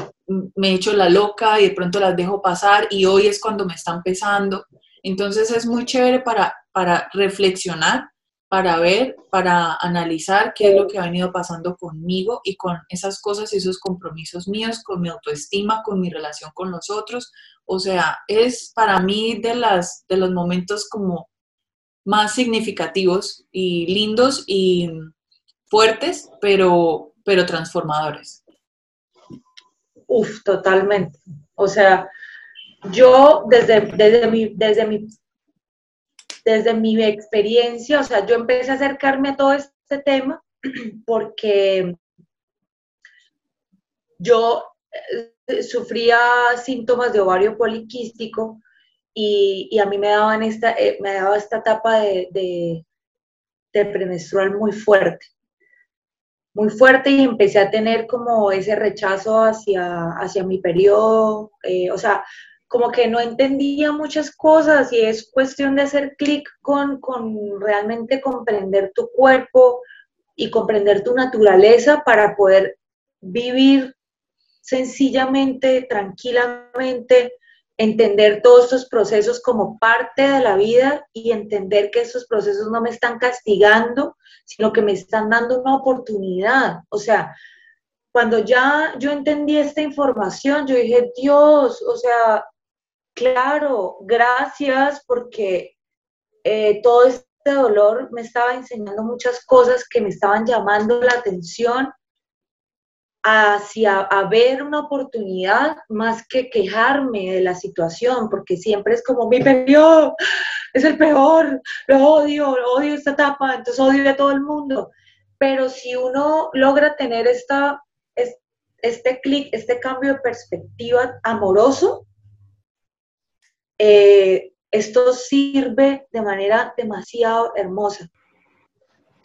Speaker 4: me he hecho la loca y de pronto las dejo pasar y hoy es cuando me están pesando. Entonces es muy chévere para, para reflexionar, para ver, para analizar qué es lo que ha venido pasando conmigo y con esas cosas y esos compromisos míos, con mi autoestima, con mi relación con los otros. O sea, es para mí de, las, de los momentos como más significativos y lindos y fuertes, pero, pero transformadores.
Speaker 3: Uf, totalmente. O sea, yo desde, desde, mi, desde, mi, desde mi experiencia, o sea, yo empecé a acercarme a todo este tema porque yo eh, sufría síntomas de ovario poliquístico y, a mí me daban esta, eh, me daba esta etapa de, de, premenstrual muy fuerte, muy fuerte y empecé a tener como ese rechazo hacia, hacia mi periodo, eh, o sea, como que no entendía muchas cosas y es cuestión de hacer clic con, con realmente comprender tu cuerpo y comprender tu naturaleza para poder vivir sencillamente, tranquilamente, entender todos estos procesos como parte de la vida y entender que estos procesos no me están castigando, sino que me están dando una oportunidad. O sea, cuando ya yo entendí esta información, yo dije, Dios, o sea, claro, gracias porque eh, todo este dolor me estaba enseñando muchas cosas que me estaban llamando la atención hacia a ver una oportunidad más que quejarme de la situación, porque siempre es como mi periodo es el peor, lo odio, lo odio esta etapa, entonces odio a todo el mundo. Pero si uno logra tener esta, este clic, este cambio de perspectiva amoroso, eh, esto sirve de manera demasiado hermosa.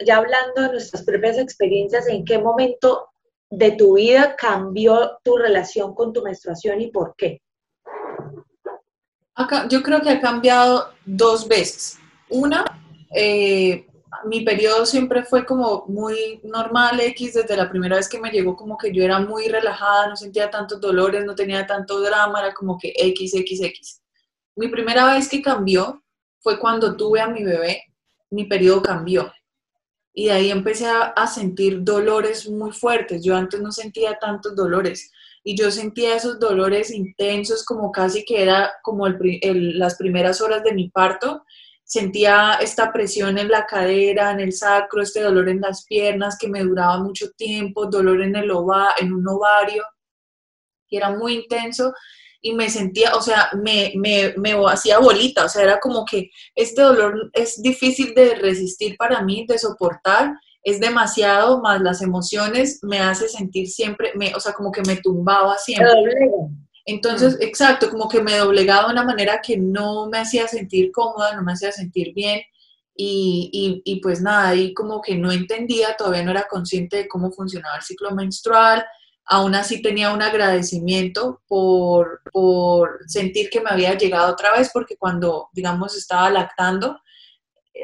Speaker 3: Ya hablando de nuestras propias experiencias, ¿en qué momento de tu vida cambió tu relación con tu menstruación y por qué?
Speaker 4: Yo creo que ha cambiado dos veces. Una, eh, mi periodo siempre fue como muy normal X, desde la primera vez que me llegó como que yo era muy relajada, no sentía tantos dolores, no tenía tanto drama, era como que X, X, X. Mi primera vez que cambió fue cuando tuve a mi bebé, mi periodo cambió y de ahí empecé a, sentir dolores muy fuertes. Yo antes no sentía tantos dolores y yo sentía esos dolores intensos como casi que era como las primeras horas de mi parto. Sentía esta presión en la cadera, en el sacro, este dolor en las piernas que me duraba mucho tiempo, dolor en, el en un ovario, que era muy intenso y me sentía, o sea, me, me, me hacía bolita, o sea, era como que este dolor es difícil de resistir para mí, de soportar, es demasiado, más las emociones me hace sentir siempre, me, o sea, como que me tumbaba siempre. Entonces, mm. exacto, como que me doblegaba de una manera que no me hacía sentir cómoda, no me hacía sentir bien. Y, y, y, pues nada, ahí como que no entendía, todavía no era consciente de cómo funcionaba el ciclo menstrual, aún así tenía un agradecimiento por, sentir que me había llegado otra vez, porque cuando, digamos, estaba lactando,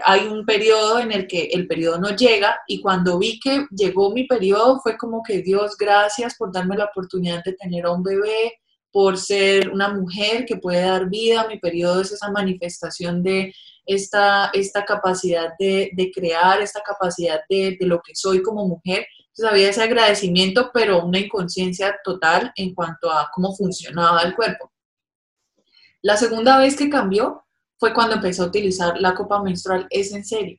Speaker 4: hay un periodo en el que el periodo no llega y cuando vi que llegó mi periodo fue como que Dios, gracias por darme la oportunidad de tener a un bebé, por ser una mujer que puede dar vida. Mi periodo es esa manifestación de esta, esta capacidad de, crear, esta capacidad de, de, lo que soy como mujer. Entonces había ese agradecimiento, pero una inconsciencia total en cuanto a cómo funcionaba el cuerpo. La segunda vez que cambió fue cuando empecé a utilizar la copa menstrual, es en serio.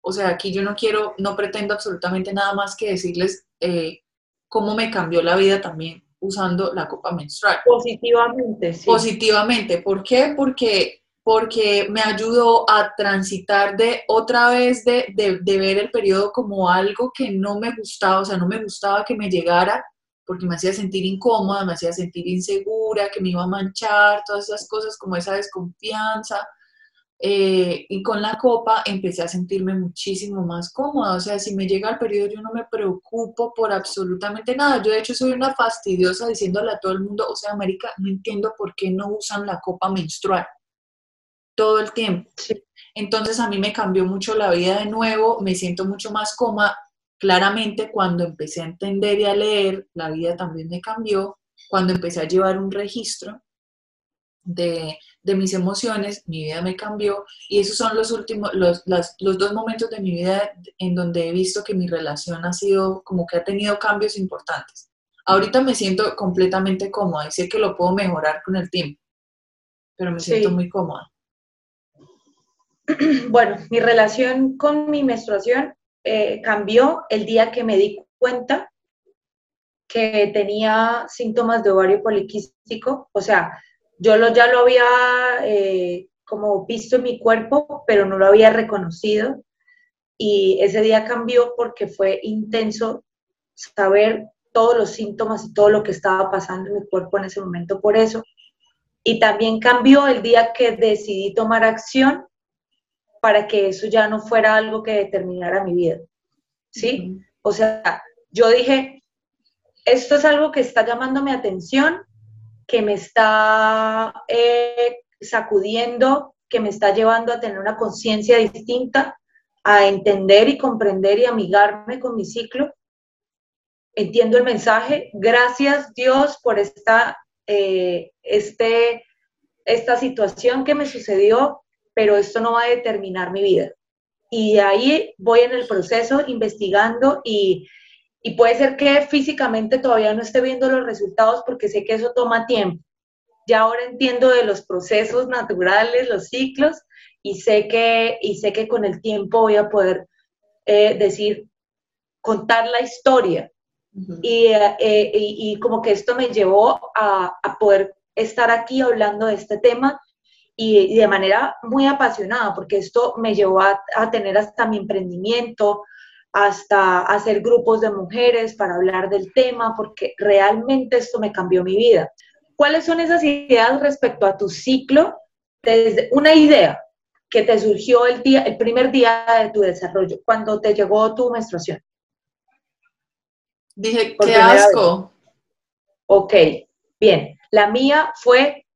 Speaker 4: O sea, aquí yo no quiero, no pretendo absolutamente nada más que decirles eh, cómo me cambió la vida también usando la copa menstrual.
Speaker 3: Positivamente, sí.
Speaker 4: Positivamente. ¿Por qué? Porque porque me ayudó a transitar de otra vez de, de, ver el periodo como algo que no me gustaba, o sea, no me gustaba que me llegara porque me hacía sentir incómoda, me hacía sentir insegura, que me iba a manchar, todas esas cosas como esa desconfianza. Eh, y con la copa empecé a sentirme muchísimo más cómoda, o sea, si me llega el periodo yo no me preocupo por absolutamente nada. Yo de hecho soy una fastidiosa diciéndole a todo el mundo, o sea, América, no entiendo por qué no usan la copa menstrual todo el tiempo. Entonces a mí me cambió mucho la vida de nuevo, me siento mucho más cómoda. Claramente cuando empecé a entender y a leer, la vida también me cambió. Cuando empecé a llevar un registro de, mis emociones, mi vida me cambió. Y esos son los últimos, los, los dos momentos de mi vida en donde he visto que mi relación ha sido como que ha tenido cambios importantes. Ahorita me siento completamente cómoda y sé que lo puedo mejorar con el tiempo, pero me siento muy cómoda.
Speaker 3: bueno, mi relación con mi menstruación eh, cambió el día que me di cuenta que tenía síntomas de ovario poliquístico, o sea, yo ya lo había eh, como visto en mi cuerpo, pero no lo había reconocido. Y ese día cambió porque fue intenso saber todos los síntomas y todo lo que estaba pasando en mi cuerpo en ese momento por eso. Y también cambió el día que decidí tomar acción para que eso ya no fuera algo que determinara mi vida. ¿Sí? O sea, yo dije, esto es algo que está llamando mi atención, que me está eh, sacudiendo, que me está llevando a tener una conciencia distinta, a entender y comprender y amigarme con mi ciclo. Entiendo el mensaje. Gracias Dios por esta, eh, este, esta situación que me sucedió, pero esto no va a determinar mi vida. Y ahí voy en el proceso investigando y, y puede ser que físicamente todavía no esté viendo los resultados porque sé que eso toma tiempo. Ya ahora entiendo de los procesos naturales, los ciclos, y sé que, y sé que con el tiempo voy a poder eh, decir, contar la historia. Eh, y, y, como que esto me llevó a, a, poder estar aquí hablando de este tema y, de manera muy apasionada, porque esto me llevó a, a, tener hasta mi emprendimiento, hasta hacer grupos de mujeres para hablar del tema, porque realmente esto me cambió mi vida. ¿Cuáles son esas ideas respecto a tu ciclo? Desde una idea que te surgió el, día, el primer día de tu desarrollo, cuando te llegó tu menstruación.
Speaker 4: Dije, qué asco.
Speaker 3: Ok, bien. La mía fue,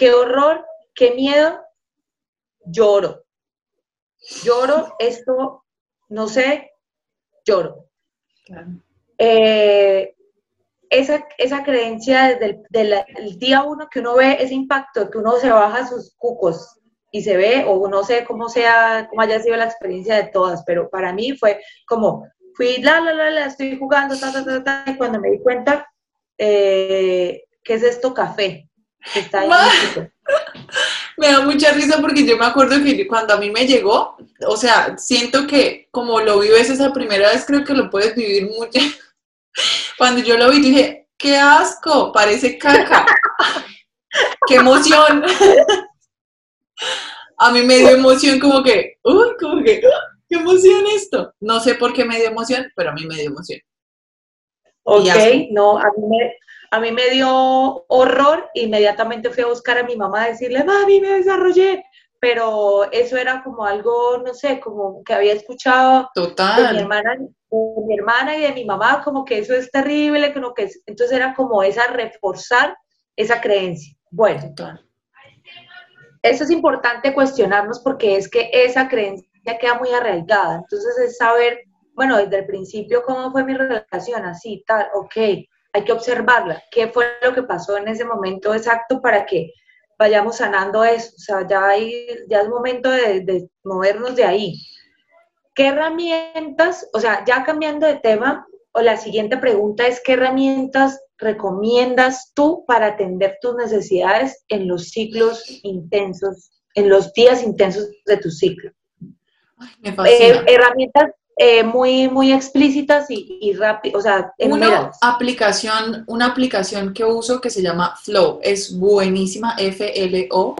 Speaker 3: qué horror, qué miedo, lloro. Lloro, esto no sé, lloro. Eh, esa, esa, creencia desde el, día uno que uno ve ese impacto, que uno se baja sus cucos y se ve, o no sé cómo sea, cómo haya sido la experiencia de todas, pero para mí fue como, fui, la, la, la, la, estoy jugando, ta, ta, ta, ta, y cuando me di cuenta, eh, ¿qué es esto? Café. Está ahí
Speaker 4: me da mucha risa porque yo me acuerdo que cuando a mí me llegó, o sea, siento que como lo vives esa primera vez, creo que lo puedes vivir mucho. Cuando yo lo vi, dije, qué asco, parece caca. qué emoción. a mí me dio emoción como que, uy, como que, qué emoción esto. No sé por qué me dio emoción, pero a mí me dio emoción.
Speaker 3: Ok, no, a mí me, a mí me dio horror, inmediatamente fui a buscar a mi mamá a decirle, mami, me desarrollé, pero eso era como algo, no sé, como que había escuchado
Speaker 4: Total.
Speaker 3: de mi hermana, de mi hermana y de mi mamá, como que eso es terrible, que que entonces era como esa reforzar esa creencia. Bueno, Total. eso es importante cuestionarnos porque es que esa creencia queda muy arraigada, entonces es saber, bueno, desde el principio cómo fue mi relación, así, tal, ok, hay que observarla, qué fue lo que pasó en ese momento exacto para que vayamos sanando eso, o sea, ya, hay, ya es momento de, movernos de ahí. ¿Qué herramientas, o sea, ya cambiando de tema, o la siguiente pregunta es, ¿qué herramientas recomiendas tú para atender tus necesidades en los ciclos intensos, en los días intensos de tu ciclo?
Speaker 4: me eh,
Speaker 3: herramientas eh, muy, muy explícitas y, y rápidas, o sea,
Speaker 4: una aplicación, una aplicación que uso que se llama Flow, es buenísima, F-L-O,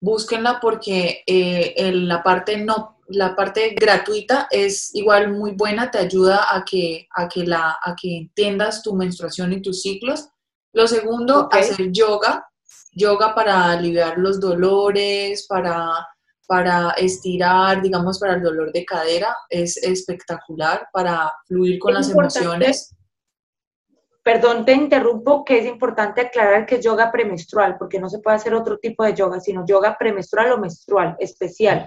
Speaker 4: búsquenla porque eh, la parte no la parte gratuita es igual muy buena, te ayuda a que, a que, la, a que entiendas tu menstruación y tus ciclos. Lo segundo, hacer yoga, yoga para aliviar los dolores, para para estirar, digamos, para el dolor de cadera, es espectacular para fluir con las emociones.
Speaker 3: Perdón, te interrumpo, que es importante aclarar que es yoga premenstrual, porque no se puede hacer otro tipo de yoga, sino yoga premenstrual o menstrual, especial.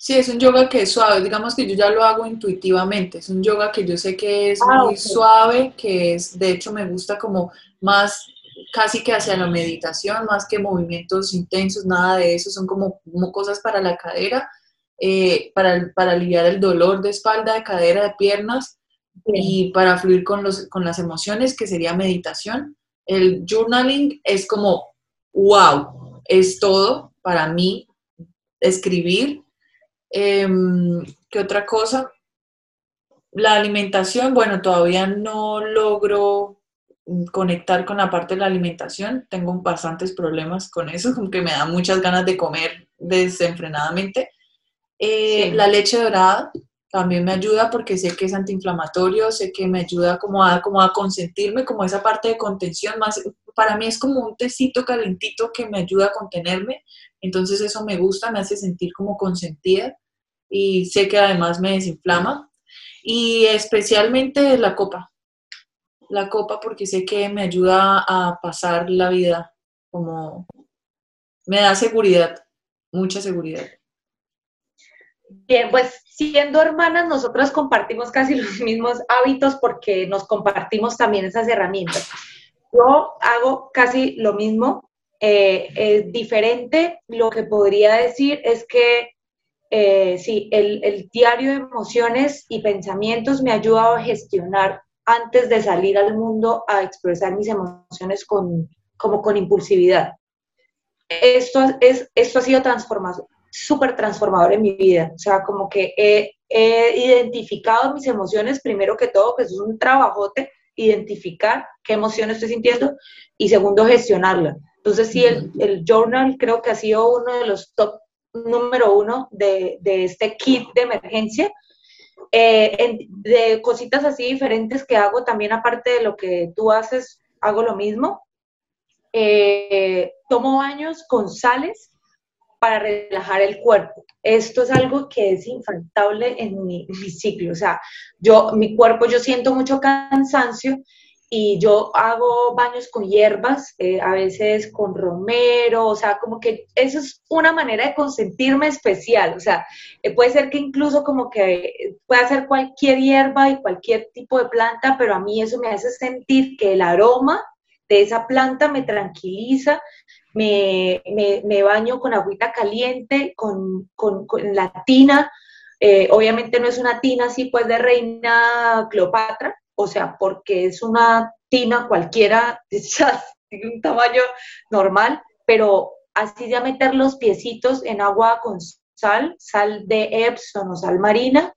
Speaker 4: Sí, es un yoga que es suave, digamos que yo ya lo hago intuitivamente, es un yoga que yo sé que es ah, muy suave, que es, de hecho me gusta como más casi que hacia la meditación, más que movimientos intensos, nada de eso, son como, cosas para la cadera, eh, para, para, aliviar el dolor de espalda, de cadera, de piernas y para fluir con, los, con las emociones, que sería meditación. El journaling es como, wow, es todo para mí, escribir. Em, ¿Qué otra cosa? La alimentación, bueno, todavía no logro conectar con la parte de la alimentación. Tengo bastantes problemas con eso, como que me da muchas ganas de comer desenfrenadamente. Eh, la leche dorada también me ayuda porque sé que es antiinflamatorio, sé que me ayuda como a, como a consentirme, como esa parte de contención. Más, para mí es como un tecito calentito que me ayuda a contenerme. Entonces eso me gusta, me hace sentir como consentida y sé que además me desinflama. Y especialmente la copa la copa porque sé que me ayuda a pasar la vida, como me da seguridad, mucha seguridad.
Speaker 3: Bien, pues siendo hermanas, nosotras compartimos casi los mismos hábitos porque nos compartimos también esas herramientas. Yo hago casi lo mismo, eh, es diferente. Lo que podría decir es que eh, sí, el, diario de emociones y pensamientos me ha ayudado a gestionar antes de salir al mundo a expresar mis emociones con, como con impulsividad. Esto, es, esto ha sido súper transformador en mi vida. O sea, como que he, identificado mis emociones, primero que todo, que es un trabajote, identificar qué emociones estoy sintiendo y segundo, gestionarla. Entonces, sí, el, el, journal creo que ha sido uno de los top número uno de, de este kit de emergencia. Eh, de cositas así diferentes que hago también, aparte de lo que tú haces, hago lo mismo. Eh, tomo baños con sales para relajar el cuerpo. Esto es algo que es infaltable en mi, mi, ciclo. O sea, yo, mi cuerpo, yo siento mucho cansancio y yo hago baños con hierbas, eh, a veces con romero, o sea, como que eso es una manera de consentirme especial. O sea, eh, puede ser que incluso como que pueda ser cualquier hierba y cualquier tipo de planta, pero a mí eso me hace sentir que el aroma de esa planta me tranquiliza, me, me, baño con agüita caliente, con, con, la tina. Eh, obviamente no es una tina así pues de reina Cleopatra, o sea, porque es una tina cualquiera, de un tamaño normal, pero así ya meter los piecitos en agua con sal, sal de Epsom o sal marina,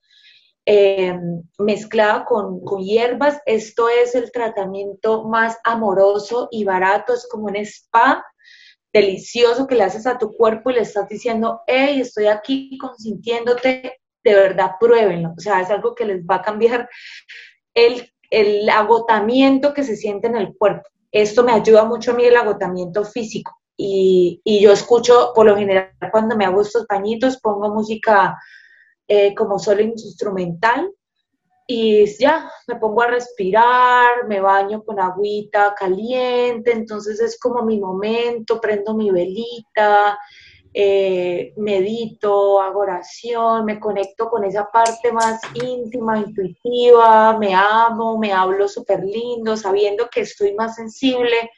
Speaker 3: eh, mezclada con, con, hierbas. Esto es el tratamiento más amoroso y barato, es como un spa delicioso que le haces a tu cuerpo y le estás diciendo, hey, estoy aquí consintiéndote, de verdad pruébenlo. O sea, es algo que les va a cambiar el, el agotamiento que se siente en el cuerpo. Esto me ayuda mucho a mí el agotamiento físico. Y, y yo escucho, por lo general, cuando me hago estos bañitos, pongo música eh, como solo instrumental y ya me pongo a respirar, me baño con agüita caliente, entonces es como mi momento, prendo mi velita, eh, medito, hago oración, me conecto con esa parte más íntima, intuitiva, me amo, me hablo súper lindo, sabiendo que estoy más sensible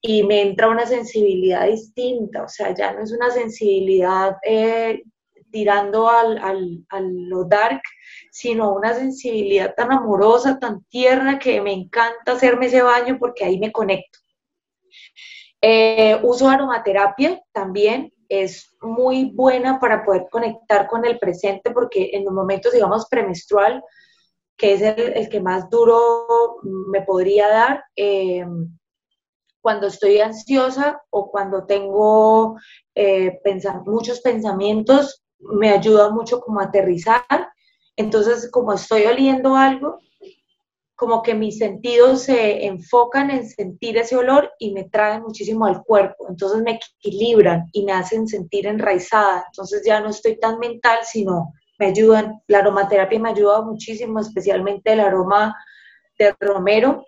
Speaker 3: y me entra una sensibilidad distinta, o sea, ya no es una sensibilidad eh, tirando al, al, a lo dark, sino una sensibilidad tan amorosa, tan tierna, que me encanta hacerme ese baño porque ahí me conecto. Eh, uso aromaterapia también, es muy buena para poder conectar con el presente porque en los momentos, digamos, premenstrual, que es el, que más duro me podría dar, eh, cuando estoy ansiosa o cuando tengo eh, muchos pensamientos, me ayuda mucho como a aterrizar. Entonces, como estoy oliendo algo, como que mis sentidos se enfocan en sentir ese olor y me traen muchísimo al cuerpo. Entonces me equilibran y me hacen sentir enraizada. Entonces ya no estoy tan mental, sino me ayudan. La aromaterapia me ayuda muchísimo, especialmente el aroma de romero.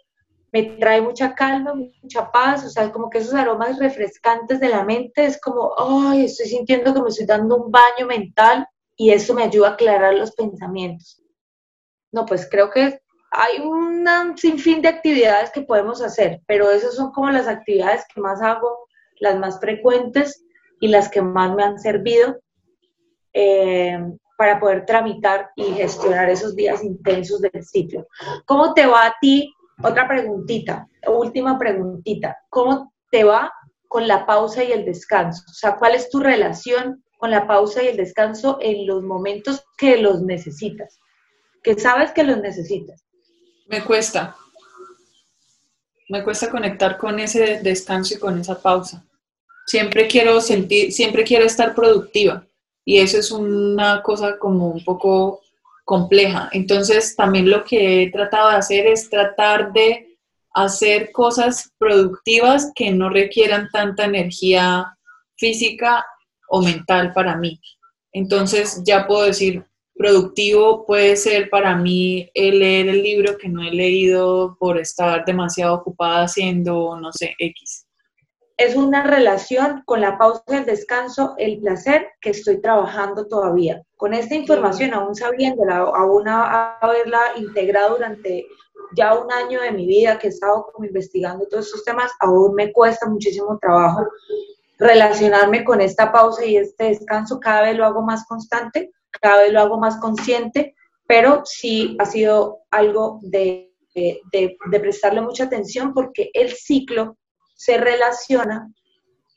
Speaker 3: Me trae mucha calma, mucha paz, o sea, como que esos aromas refrescantes de la mente es como, ay, estoy sintiendo que me estoy dando un baño mental y eso me ayuda a aclarar los pensamientos. No, pues creo que hay un sinfín de actividades que podemos hacer, pero esas son como las actividades que más hago, las más frecuentes y las que más me han servido eh, para poder tramitar y gestionar esos días intensos del sitio. ¿Cómo te va a ti otra preguntita, última preguntita. ¿Cómo te va con la pausa y el descanso? O sea, ¿cuál es tu relación con la pausa y el descanso en los momentos que los necesitas? Que sabes que los necesitas.
Speaker 4: Me cuesta. Me cuesta conectar con ese descanso y con esa pausa. Siempre quiero sentir, siempre quiero estar productiva. Y eso es una cosa como un poco compleja. Entonces, también lo que he tratado de hacer es tratar de hacer cosas productivas que no requieran tanta energía física o mental para mí. Entonces, ya puedo decir, productivo puede ser para mí leer el libro que no he leído por estar demasiado ocupada haciendo, no sé, X.
Speaker 3: Es una relación con la pausa el descanso, el placer que estoy trabajando todavía. Con esta información, aún sabiéndola, aún haberla integrado durante ya un año de mi vida que he estado como investigando todos estos temas, aún me cuesta muchísimo trabajo relacionarme con esta pausa y este descanso. Cada vez lo hago más constante, cada vez lo hago más consciente, pero sí ha sido algo de, de, prestarle mucha atención porque el ciclo se relaciona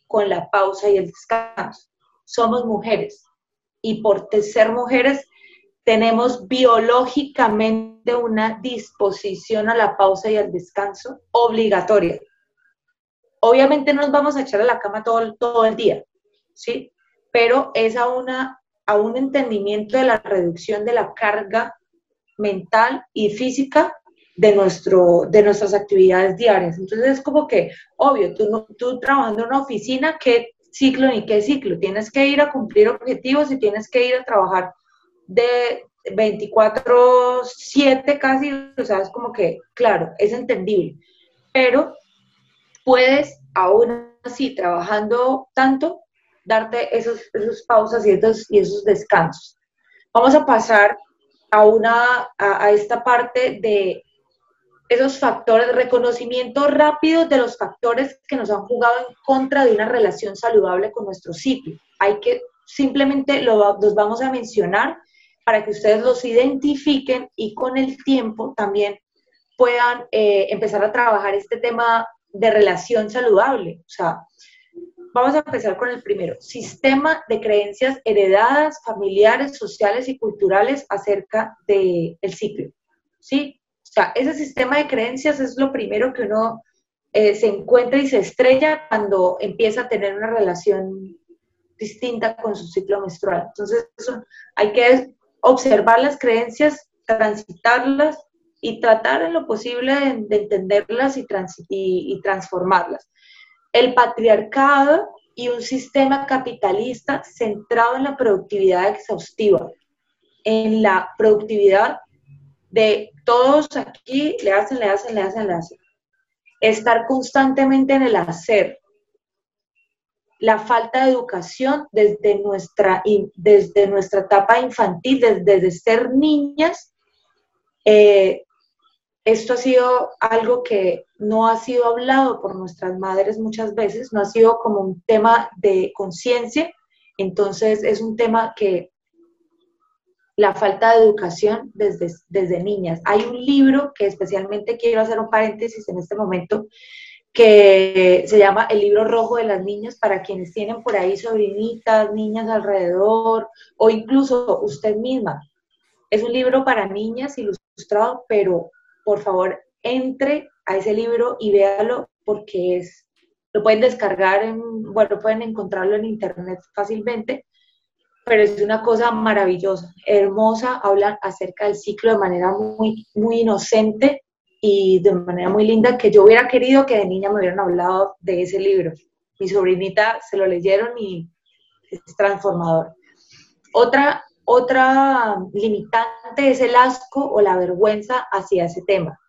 Speaker 3: con la pausa y el descanso. Somos mujeres y por ser mujeres tenemos biológicamente una disposición a la pausa y al descanso obligatoria. Obviamente no nos vamos a echar a la cama todo, todo el día, ¿sí? Pero es a, una, a un entendimiento de la reducción de la carga mental y física de, nuestro, de nuestras actividades diarias. Entonces es como que, obvio, tú, tú trabajando en una oficina, ¿qué ciclo ni qué ciclo? Tienes que ir a cumplir objetivos y tienes que ir a trabajar de 24/7 casi, o como que, claro, es entendible, pero puedes aún así, trabajando tanto, darte esos, esos pausas y esos, y esos descansos. Vamos a pasar a, una, a, esta parte de esos factores, reconocimiento rápido de los factores que nos han jugado en contra de una relación saludable con nuestro ciclo. Hay que simplemente lo, los vamos a mencionar para que ustedes los identifiquen y con el tiempo también puedan eh, empezar a trabajar este tema de relación saludable. O sea, vamos a empezar con el primero, sistema de creencias heredadas, familiares, sociales y culturales acerca del ciclo. ¿Sí? O sea, ese sistema de creencias es lo primero que uno eh, se encuentra y se estrella cuando empieza a tener una relación distinta con su ciclo menstrual. Entonces, hay que observar las creencias, transitarlas y tratar en lo posible de, entenderlas y, transformarlas. El patriarcado y un sistema capitalista centrado en la productividad exhaustiva, en la productividad de todos aquí, le hacen, le hacen, le hacen, le hacen. Estar constantemente en el hacer. La falta de educación desde nuestra, desde nuestra etapa infantil, desde, ser niñas, eh, esto ha sido algo que no ha sido hablado por nuestras madres muchas veces, no ha sido como un tema de conciencia, entonces es un tema que la falta de educación desde, desde niñas. Hay un libro que especialmente quiero hacer un paréntesis en este momento, que se llama El libro rojo de las niñas para quienes tienen por ahí sobrinitas, niñas alrededor o incluso usted misma. Es un libro para niñas ilustrado, pero por favor entre a ese libro y véalo porque es, lo pueden descargar, en, bueno, pueden encontrarlo en internet fácilmente, pero es una cosa maravillosa, hermosa, hablan acerca del ciclo de manera muy, muy inocente y de manera muy linda, que yo hubiera querido que de niña me hubieran hablado de ese libro. Mi sobrinita se lo leyeron y es transformador. Otra otra limitante es el asco o la vergüenza hacia ese tema.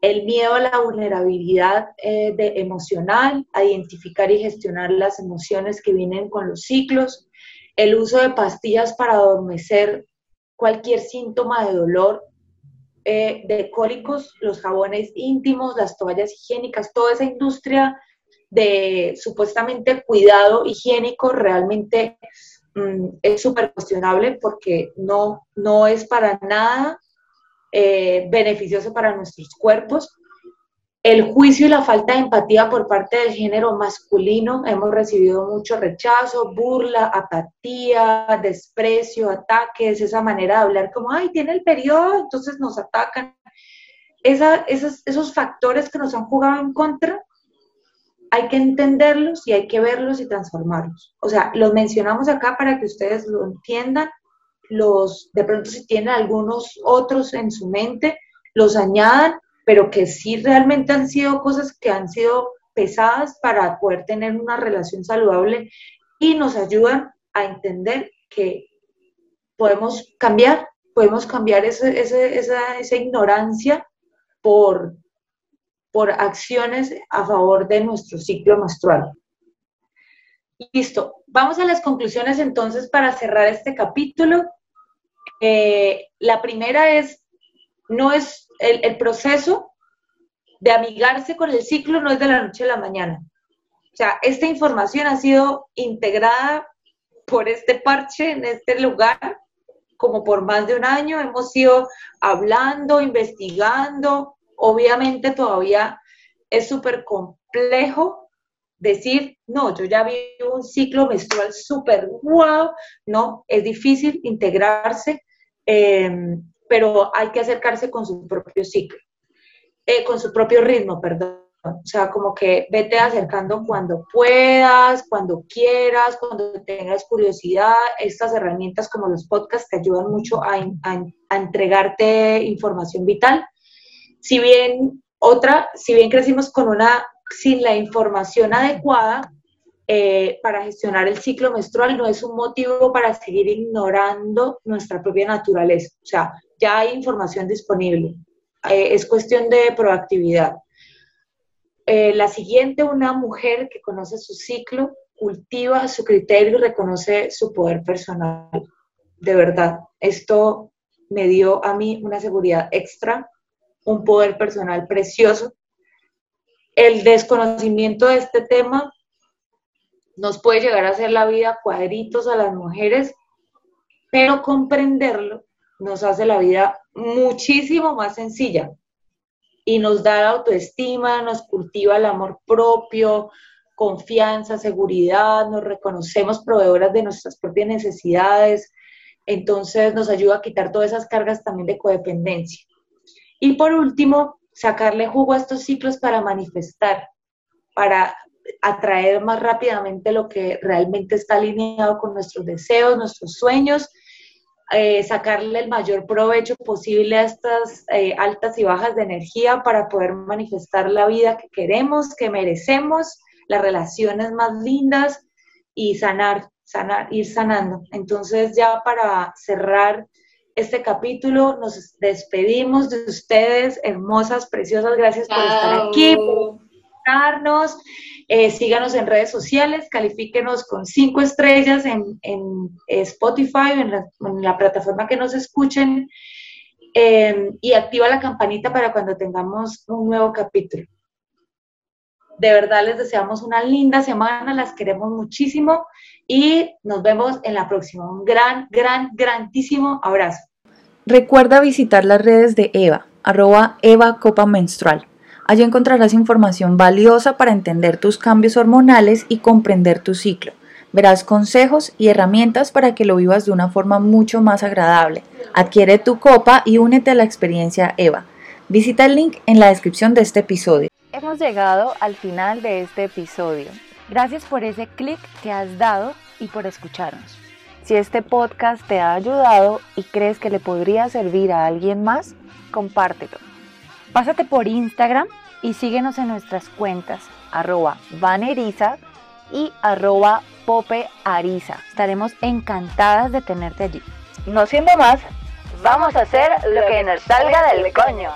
Speaker 3: El miedo a la vulnerabilidad eh, de emocional, a identificar y gestionar las emociones que vienen con los ciclos, el uso de pastillas para adormecer cualquier síntoma de dolor, eh, de cólicos, los jabones íntimos, las toallas higiénicas, toda esa industria de supuestamente cuidado higiénico realmente Mm, es súper cuestionable porque no, no es para nada eh, beneficioso para nuestros cuerpos. El juicio y la falta de empatía por parte del género masculino, hemos recibido mucho rechazo, burla, apatía, desprecio, ataques, esa manera de hablar como, ay, tiene el periodo, entonces nos atacan. esos, esos factores que nos han jugado en contra hay que entenderlos y hay que verlos y transformarlos. O sea, los mencionamos acá para que ustedes lo entiendan, los, de pronto si tienen algunos otros en su mente, los añadan, pero que sí realmente han sido cosas que han sido pesadas para poder tener una relación saludable y nos ayudan a entender que podemos cambiar, podemos cambiar esa, esa, ignorancia por, por acciones a favor de nuestro ciclo menstrual. Listo, vamos a las conclusiones entonces para cerrar este capítulo. Eh, la primera es, no es el, el, proceso de amigarse con el ciclo, no es de la noche a la mañana. O sea, esta información ha sido integrada por este parche en este lugar como por más de un año. Hemos ido hablando, investigando. Obviamente todavía es súper complejo decir, no, yo ya vi un ciclo menstrual súper wow. No, es difícil integrarse, em, pero hay que acercarse con su propio ciclo, eh, con su propio ritmo, perdón. O sea, como que vete acercando cuando puedas, cuando quieras, cuando tengas curiosidad. Estas herramientas como los podcasts te ayudan mucho a, entregarte información vital. Si bien otra, si bien crecimos con una, sin la información adecuada, eh, para gestionar el ciclo menstrual no es un motivo para seguir ignorando nuestra propia naturaleza. O sea, ya hay información disponible. Eh, es cuestión de proactividad. Eh, la siguiente, una mujer que conoce su ciclo, cultiva su criterio y reconoce su poder personal. De verdad, esto me dio a mí una seguridad extra, un poder personal precioso. El desconocimiento de este tema nos puede llegar a hacer la vida cuadritos a las mujeres, pero comprenderlo nos hace la vida muchísimo más sencilla y nos da autoestima, nos cultiva el amor propio, confianza, seguridad, nos reconocemos proveedoras de nuestras propias necesidades, entonces nos ayuda a quitar todas esas cargas también de codependencia. Y por último, sacarle jugo a estos ciclos para manifestar, para atraer más rápidamente lo que realmente está alineado con nuestros deseos, nuestros sueños eh, sacarle el mayor provecho posible a estas eh, altas y bajas de energía para poder manifestar la vida que queremos, que merecemos, las relaciones más lindas y sanar, sanar, ir sanando. Entonces ya para cerrar este capítulo. Nos despedimos de ustedes, hermosas, preciosas, gracias por estar aquí, por escucharnos. Eh, síganos en redes sociales, califíquenos con cinco estrellas en, Spotify, en la, en la, plataforma que nos escuchen. Em, y activa la campanita para cuando tengamos un nuevo capítulo. De verdad les deseamos una linda semana, las queremos muchísimo y nos vemos en la próxima. Un gran, gran, grandísimo abrazo.
Speaker 2: Recuerda visitar las redes de Eva, arroba Eva Copa Menstrual. Allí encontrarás información valiosa para entender tus cambios hormonales y comprender tu ciclo. Verás consejos y herramientas para que lo vivas de una forma mucho más agradable. Adquiere tu copa y únete a la experiencia EVA. Visita el link en la descripción de este episodio. Hemos llegado al final de este episodio. Gracias por ese clic que has dado y por escucharnos. Si este podcast te ha ayudado y crees que le podría servir a alguien más, compártelo. Pásate por Instagram y síguenos en nuestras cuentas arroba vaneriza y arroba popeariza. Estaremos encantadas de tenerte allí. No siendo más, vamos a hacer lo que nos salga del coño.